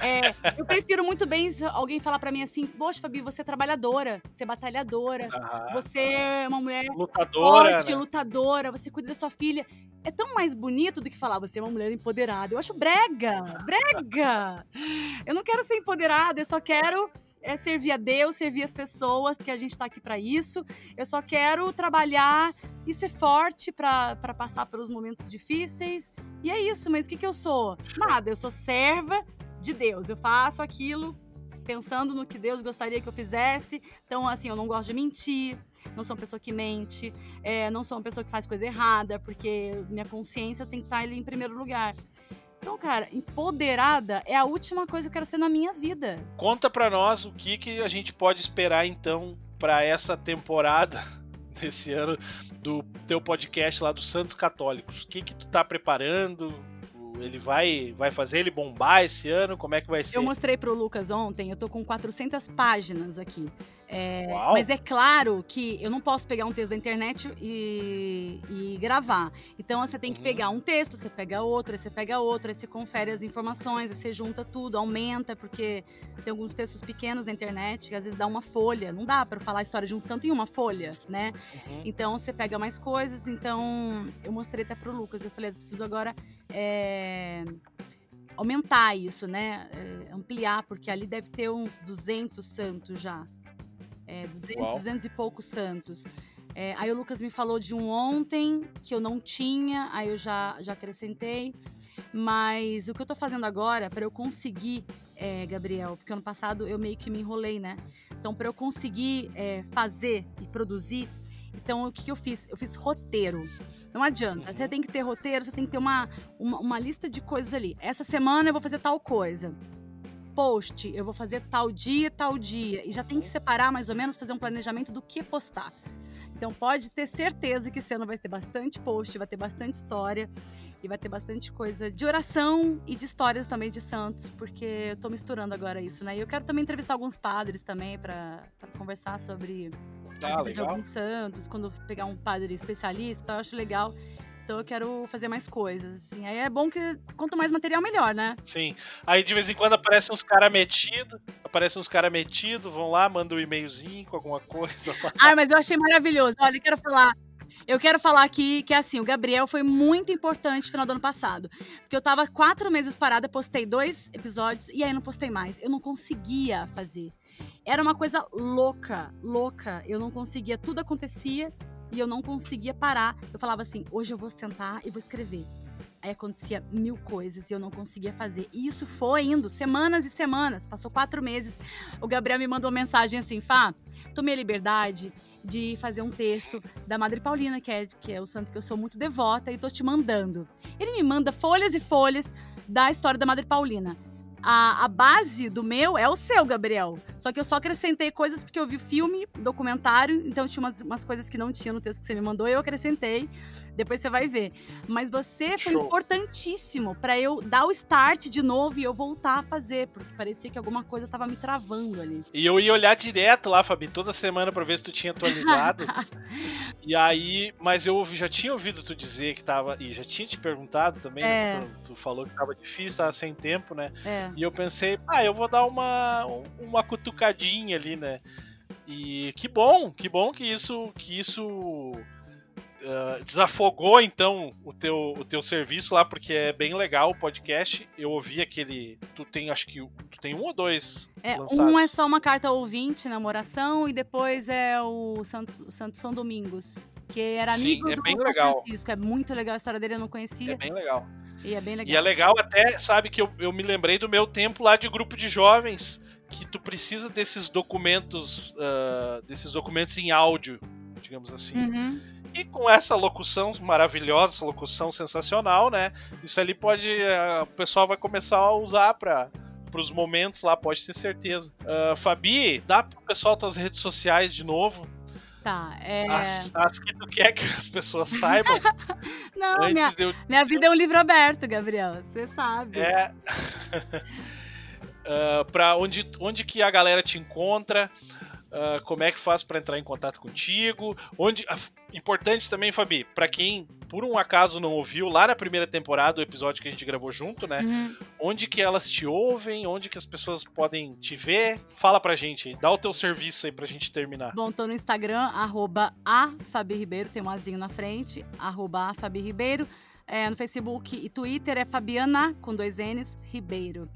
[SPEAKER 3] É, eu prefiro muito bem alguém falar pra mim assim: Poxa, Fabi, você é trabalhadora, você é batalhadora,
[SPEAKER 1] Aham.
[SPEAKER 3] você é uma mulher
[SPEAKER 1] Lutadora,
[SPEAKER 3] forte,
[SPEAKER 1] né?
[SPEAKER 3] lutadora, você cuida da sua filha. É tão mais bonito do que falar você é uma mulher empoderada. Eu acho brega, brega. Eu não quero ser empoderada, eu só quero é, servir a Deus, servir as pessoas, porque a gente tá aqui pra isso. Eu só quero trabalhar e ser forte pra passar pelos momentos difíceis. E é isso, mas o que, que eu sou? Nada, eu sou serva de Deus. Eu faço aquilo pensando no que Deus gostaria que eu fizesse. Então, assim, eu não gosto de mentir, não sou uma pessoa que mente, é, não sou uma pessoa que faz coisa errada, porque minha consciência tem que estar ali em primeiro lugar. Então, cara, empoderada é a última coisa que eu quero ser na minha vida.
[SPEAKER 1] Conta pra nós o que, que a gente pode esperar então pra essa temporada desse ano do teu podcast lá dos Santos Católicos. O que que tu tá preparando? Ele vai vai fazer ele bombar esse ano? Como é que vai ser?
[SPEAKER 3] Eu mostrei pro Lucas ontem, eu tô com 400 páginas aqui. É, mas é claro que eu não posso pegar um texto da internet e, e gravar. Então você tem que
[SPEAKER 1] Uhum.
[SPEAKER 3] pegar um texto, você pega outro, aí você pega outro, aí você confere as informações, aí você junta tudo, aumenta, porque tem alguns textos pequenos na internet que às vezes dá uma folha. Não dá pra falar a história de um santo em uma folha, né?
[SPEAKER 1] Uhum.
[SPEAKER 3] Então você pega mais coisas. Então eu mostrei até pro Lucas. Eu falei, eu preciso agora é, aumentar isso, né? É, ampliar, porque ali deve ter uns 200 santos já. É, 200,
[SPEAKER 1] Uau.
[SPEAKER 3] 200 e poucos santos. É, aí o Lucas me falou de um ontem que eu não tinha, aí eu já, já acrescentei. Mas o que eu tô fazendo agora, para eu conseguir, é, Gabriel, porque ano passado eu meio que me enrolei, né? Então, para eu conseguir é, fazer e produzir, então o que, que eu fiz? Eu fiz roteiro. Não adianta.
[SPEAKER 1] Uhum.
[SPEAKER 3] Você tem que ter roteiro, você tem que ter uma, uma, uma lista de coisas ali. Essa semana eu vou fazer tal coisa. Post, eu vou fazer tal dia, tal dia. E já tem que separar mais ou menos, fazer um planejamento do que postar. Então pode ter certeza que esse ano vai ter bastante post, vai ter bastante história e vai ter bastante coisa de oração e de histórias também de santos, porque eu tô misturando agora isso, né? E eu quero também entrevistar alguns padres também para conversar sobre a
[SPEAKER 1] Ah,
[SPEAKER 3] vida de alguns santos, quando pegar um padre especialista, eu acho legal. Então eu quero fazer mais coisas, assim. Aí é bom que quanto mais material, melhor, né?
[SPEAKER 1] Sim. Aí de vez em quando aparecem uns caras metidos, aparecem uns caras metidos, vão lá, mandam um e-mailzinho com alguma coisa.
[SPEAKER 3] Ai, mas eu achei maravilhoso. Olha, eu quero falar. Eu quero falar aqui que, assim, o Gabriel foi muito importante no final do ano passado. Porque eu tava quatro meses parada, postei dois episódios e aí não postei mais. Eu não conseguia fazer. Era uma coisa louca, louca. Eu não conseguia, tudo acontecia e eu não conseguia parar. Eu falava assim: hoje eu vou sentar e vou escrever. Aí acontecia mil coisas e eu não conseguia fazer. E isso foi indo semanas e semanas. Passou quatro meses. O Gabriel me mandou uma mensagem assim: Fá, tomei a liberdade de fazer um texto da Madre Paulina, que é, que é o santo que eu sou muito devota, e tô te mandando. Ele me manda folhas e folhas da história da Madre Paulina a, a base do meu é o seu, Gabriel. Só que eu só acrescentei coisas porque eu vi filme, documentário, então tinha umas, umas coisas que não tinha no texto que você me mandou, eu acrescentei. Depois você vai ver. Mas você foi Show. importantíssimo para eu dar o start de novo e eu voltar a fazer, porque parecia que alguma coisa tava me travando ali.
[SPEAKER 1] E eu ia olhar direto lá, Fabi, toda semana para ver se tu tinha atualizado. e aí, mas eu já tinha ouvido tu dizer que tava, e já tinha te perguntado também, é. tu, tu, falou que tava difícil, tava sem tempo, né? É. E eu pensei, ah, eu vou dar uma, uma cutucadinha ali, né? E que bom, que bom que isso, que isso uh, desafogou então o teu, o teu serviço lá, porque é bem legal o podcast. Eu ouvi aquele. Tu tem, acho que tu tem um ou dois.
[SPEAKER 3] É, um é só uma carta ouvinte, namoração, e depois é o Santos, Santos São Domingos. Que era amigo
[SPEAKER 1] Sim, é bem legal.
[SPEAKER 3] Francisco. É muito legal a história dele, eu não conhecia.
[SPEAKER 1] É bem legal.
[SPEAKER 3] E é bem legal.
[SPEAKER 1] E é legal até, sabe, que eu, eu me lembrei do meu tempo lá de grupo de jovens, que tu precisa desses documentos, uh, desses documentos em áudio, digamos assim.
[SPEAKER 3] Uhum.
[SPEAKER 1] E com essa locução maravilhosa, essa locução sensacional, né? Isso ali pode. Uh, o pessoal vai começar a usar para os momentos lá, pode ter certeza. Uh, Fabi, dá pro pessoal tuas redes sociais de novo.
[SPEAKER 3] Tá, é...
[SPEAKER 1] As, as, que tu quer que as pessoas saibam.
[SPEAKER 3] Não, minha, eu... minha vida é um livro aberto, Gabriel. Você sabe.
[SPEAKER 1] É. uh, pra onde, onde que a galera te encontra? Uh, como é que faz para entrar em contato contigo? Onde uh, importante também, Fabi, para quem por um acaso não ouviu lá na primeira temporada o episódio que a gente gravou junto, né?
[SPEAKER 3] Uhum.
[SPEAKER 1] Onde que elas te ouvem? Onde que as pessoas podem te ver? Fala pra gente, dá o teu serviço aí pra gente terminar.
[SPEAKER 3] Bom, tô no Instagram arroba a Fabi Ribeiro, tem um azinho na frente, arroba a Fabi Ribeiro. É, no Facebook e Twitter é Fabiana com dois N's Ribeiro.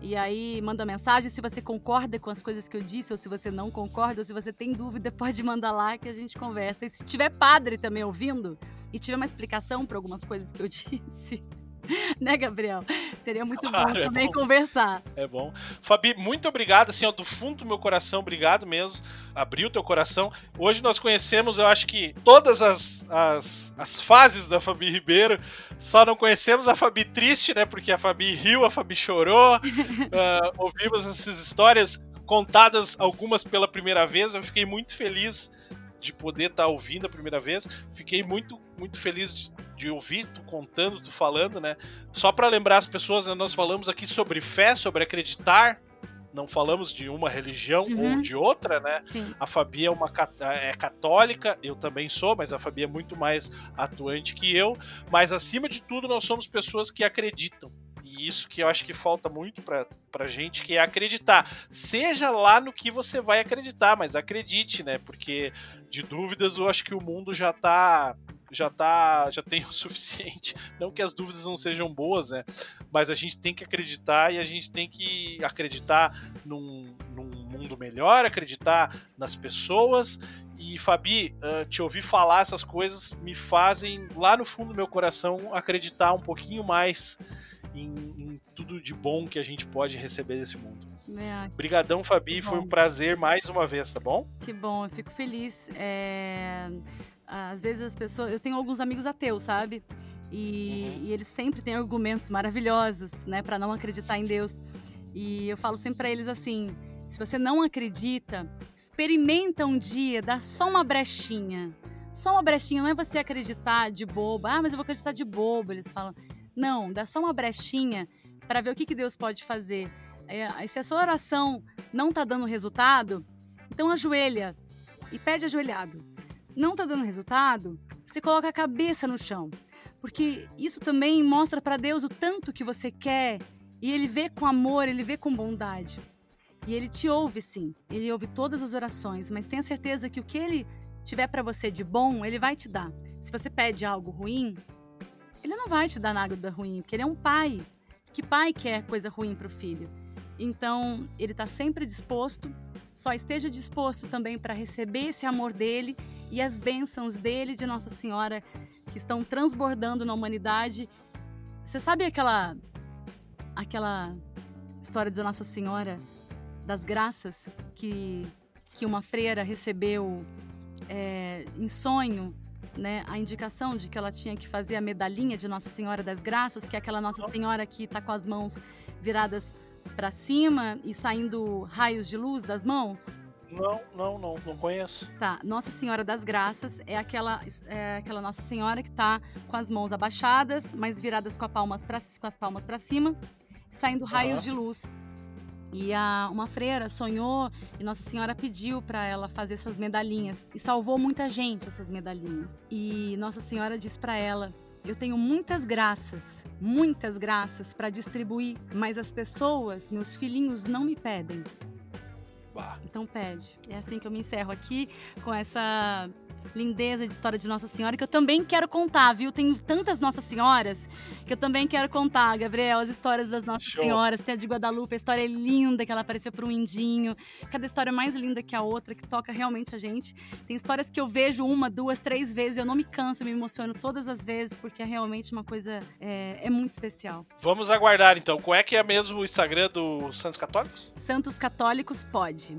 [SPEAKER 3] E aí manda mensagem se você concorda com as coisas que eu disse, ou se você não concorda, ou se você tem dúvida, pode mandar lá que a gente conversa. E se tiver padre também ouvindo e tiver uma explicação para algumas coisas que eu disse, né, Gabriel? Seria muito claro, bom é também bom. conversar.
[SPEAKER 1] É bom. Fabi, muito obrigado, assim, ó, do fundo do meu coração, obrigado mesmo. Abriu teu coração. Hoje nós conhecemos, eu acho que todas as, as, as fases da Fabi Ribeiro. Só não conhecemos a Fabi triste, né? Porque a Fabi riu, a Fabi chorou. uh, ouvimos essas histórias contadas, algumas pela primeira vez. Eu fiquei muito feliz de poder estar tá ouvindo a primeira vez. Fiquei muito, muito feliz de, de ouvir tu contando, tu falando, né? Só para lembrar as pessoas, né, nós falamos aqui sobre fé, sobre acreditar. Não falamos de uma religião uhum. ou de outra, né?
[SPEAKER 3] Sim.
[SPEAKER 1] A Fabi é uma é católica, eu também sou, mas a Fabi é muito mais atuante que eu. Mas acima de tudo, nós somos pessoas que acreditam e isso que eu acho que falta muito pra, pra gente, que é acreditar. Seja lá no que você vai acreditar, mas acredite, né? Porque de dúvidas eu acho que o mundo já tá já tá, já tem o suficiente. Não que as dúvidas não sejam boas, né? Mas a gente tem que acreditar e a gente tem que acreditar num, num mundo melhor, acreditar nas pessoas. E Fabi, uh, te ouvir falar essas coisas me fazem lá no fundo do meu coração acreditar um pouquinho mais em, em tudo de bom que a gente pode receber desse mundo.
[SPEAKER 3] É,
[SPEAKER 1] Brigadão, Fabi, foi um prazer mais uma vez, tá bom?
[SPEAKER 3] Que bom, eu fico feliz. É... Às vezes as pessoas. Eu tenho alguns amigos ateus, sabe? E, uhum. e eles sempre têm argumentos maravilhosos, né, para não acreditar em Deus. E eu falo sempre para eles assim: se você não acredita, experimenta um dia, dá só uma brechinha. Só uma brechinha, não é você acreditar de bobo. Ah, mas eu vou acreditar de bobo. Eles falam: não, dá só uma brechinha para ver o que, que Deus pode fazer. É, se a sua oração não está dando resultado, então ajoelha e pede ajoelhado. Não está dando resultado, você coloca a cabeça no chão, porque isso também mostra para Deus o tanto que você quer e Ele vê com amor, Ele vê com bondade. E Ele te ouve sim, Ele ouve todas as orações, mas tenha certeza que o que Ele tiver para você de bom, ele vai te dar. Se você pede algo ruim, ele não vai te dar nada ruim, porque ele é um pai. Que pai quer coisa ruim para o filho? Então, ele está sempre disposto, só esteja disposto também para receber esse amor dele e as bênçãos dele, de Nossa Senhora, que estão transbordando na humanidade. Você sabe aquela aquela história de Nossa Senhora das Graças que que uma freira recebeu é, em sonho né, a indicação de que ela tinha que fazer a medalhinha de Nossa Senhora das Graças, que é aquela Nossa Senhora que está com as mãos viradas para cima e saindo raios de luz das mãos?
[SPEAKER 1] Não, não, não, não conheço.
[SPEAKER 3] Tá, Nossa Senhora das Graças é aquela, é aquela Nossa Senhora que está com as mãos abaixadas, mas viradas com, palmas pra, com as palmas para cima, saindo raios uhum. de luz. E a, uma freira sonhou e Nossa Senhora pediu para ela fazer essas medalhinhas e salvou muita gente essas medalhinhas. E Nossa Senhora disse para ela: eu tenho muitas graças, muitas graças para distribuir, mas as pessoas, meus filhinhos, não me pedem. Então pede. É assim que eu me encerro aqui com essa lindeza de história de Nossa Senhora, que eu também quero contar, viu? Tem tantas Nossas Senhoras que eu também quero contar, Gabriel, as histórias das Nossas Show. Senhoras. Tem a de Guadalupe, a história é linda, que ela apareceu para um indinho. Cada história é mais linda que a outra, que toca realmente a gente. Tem histórias que eu vejo uma, duas, três vezes, eu não me canso, eu me emociono todas as vezes, porque é realmente uma coisa, é, é muito especial.
[SPEAKER 1] Vamos aguardar, então. Qual é que é mesmo o Instagram do Santos Católicos?
[SPEAKER 3] Santos Católicos pode.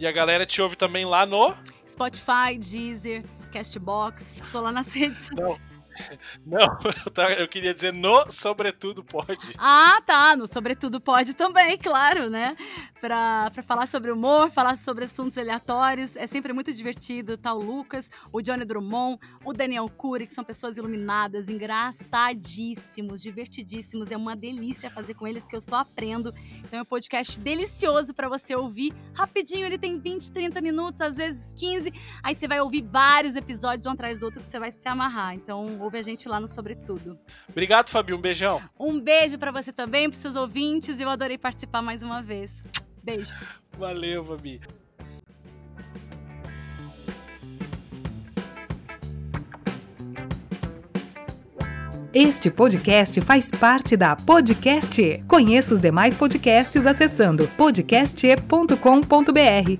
[SPEAKER 1] E a galera te ouve também lá no
[SPEAKER 3] Spotify, Deezer, Castbox. Tô lá nas redes sociais.
[SPEAKER 1] Não, eu queria dizer no Sobretudo Pode.
[SPEAKER 3] Ah, tá. No Sobretudo Pode também, claro, né? Pra, pra falar sobre humor, falar sobre assuntos aleatórios. É sempre muito divertido. Tá o Lucas, o Johnny Drummond, o Daniel Cury, que são pessoas iluminadas, engraçadíssimos, divertidíssimos. É uma delícia fazer com eles, que eu só aprendo. Então é um podcast delicioso para você ouvir. Rapidinho, ele tem 20, 30 minutos, às vezes 15. Aí você vai ouvir vários episódios um atrás do outro que você vai se amarrar. Então, ouve a gente lá no Sobretudo.
[SPEAKER 1] Obrigado, Fabi. Um beijão.
[SPEAKER 3] Um beijo para você também, para seus ouvintes. Eu adorei participar mais uma vez. Beijo.
[SPEAKER 1] Valeu, Fabi.
[SPEAKER 4] Este podcast faz parte da Podcast. Conheça os demais podcasts acessando podcast.com.br.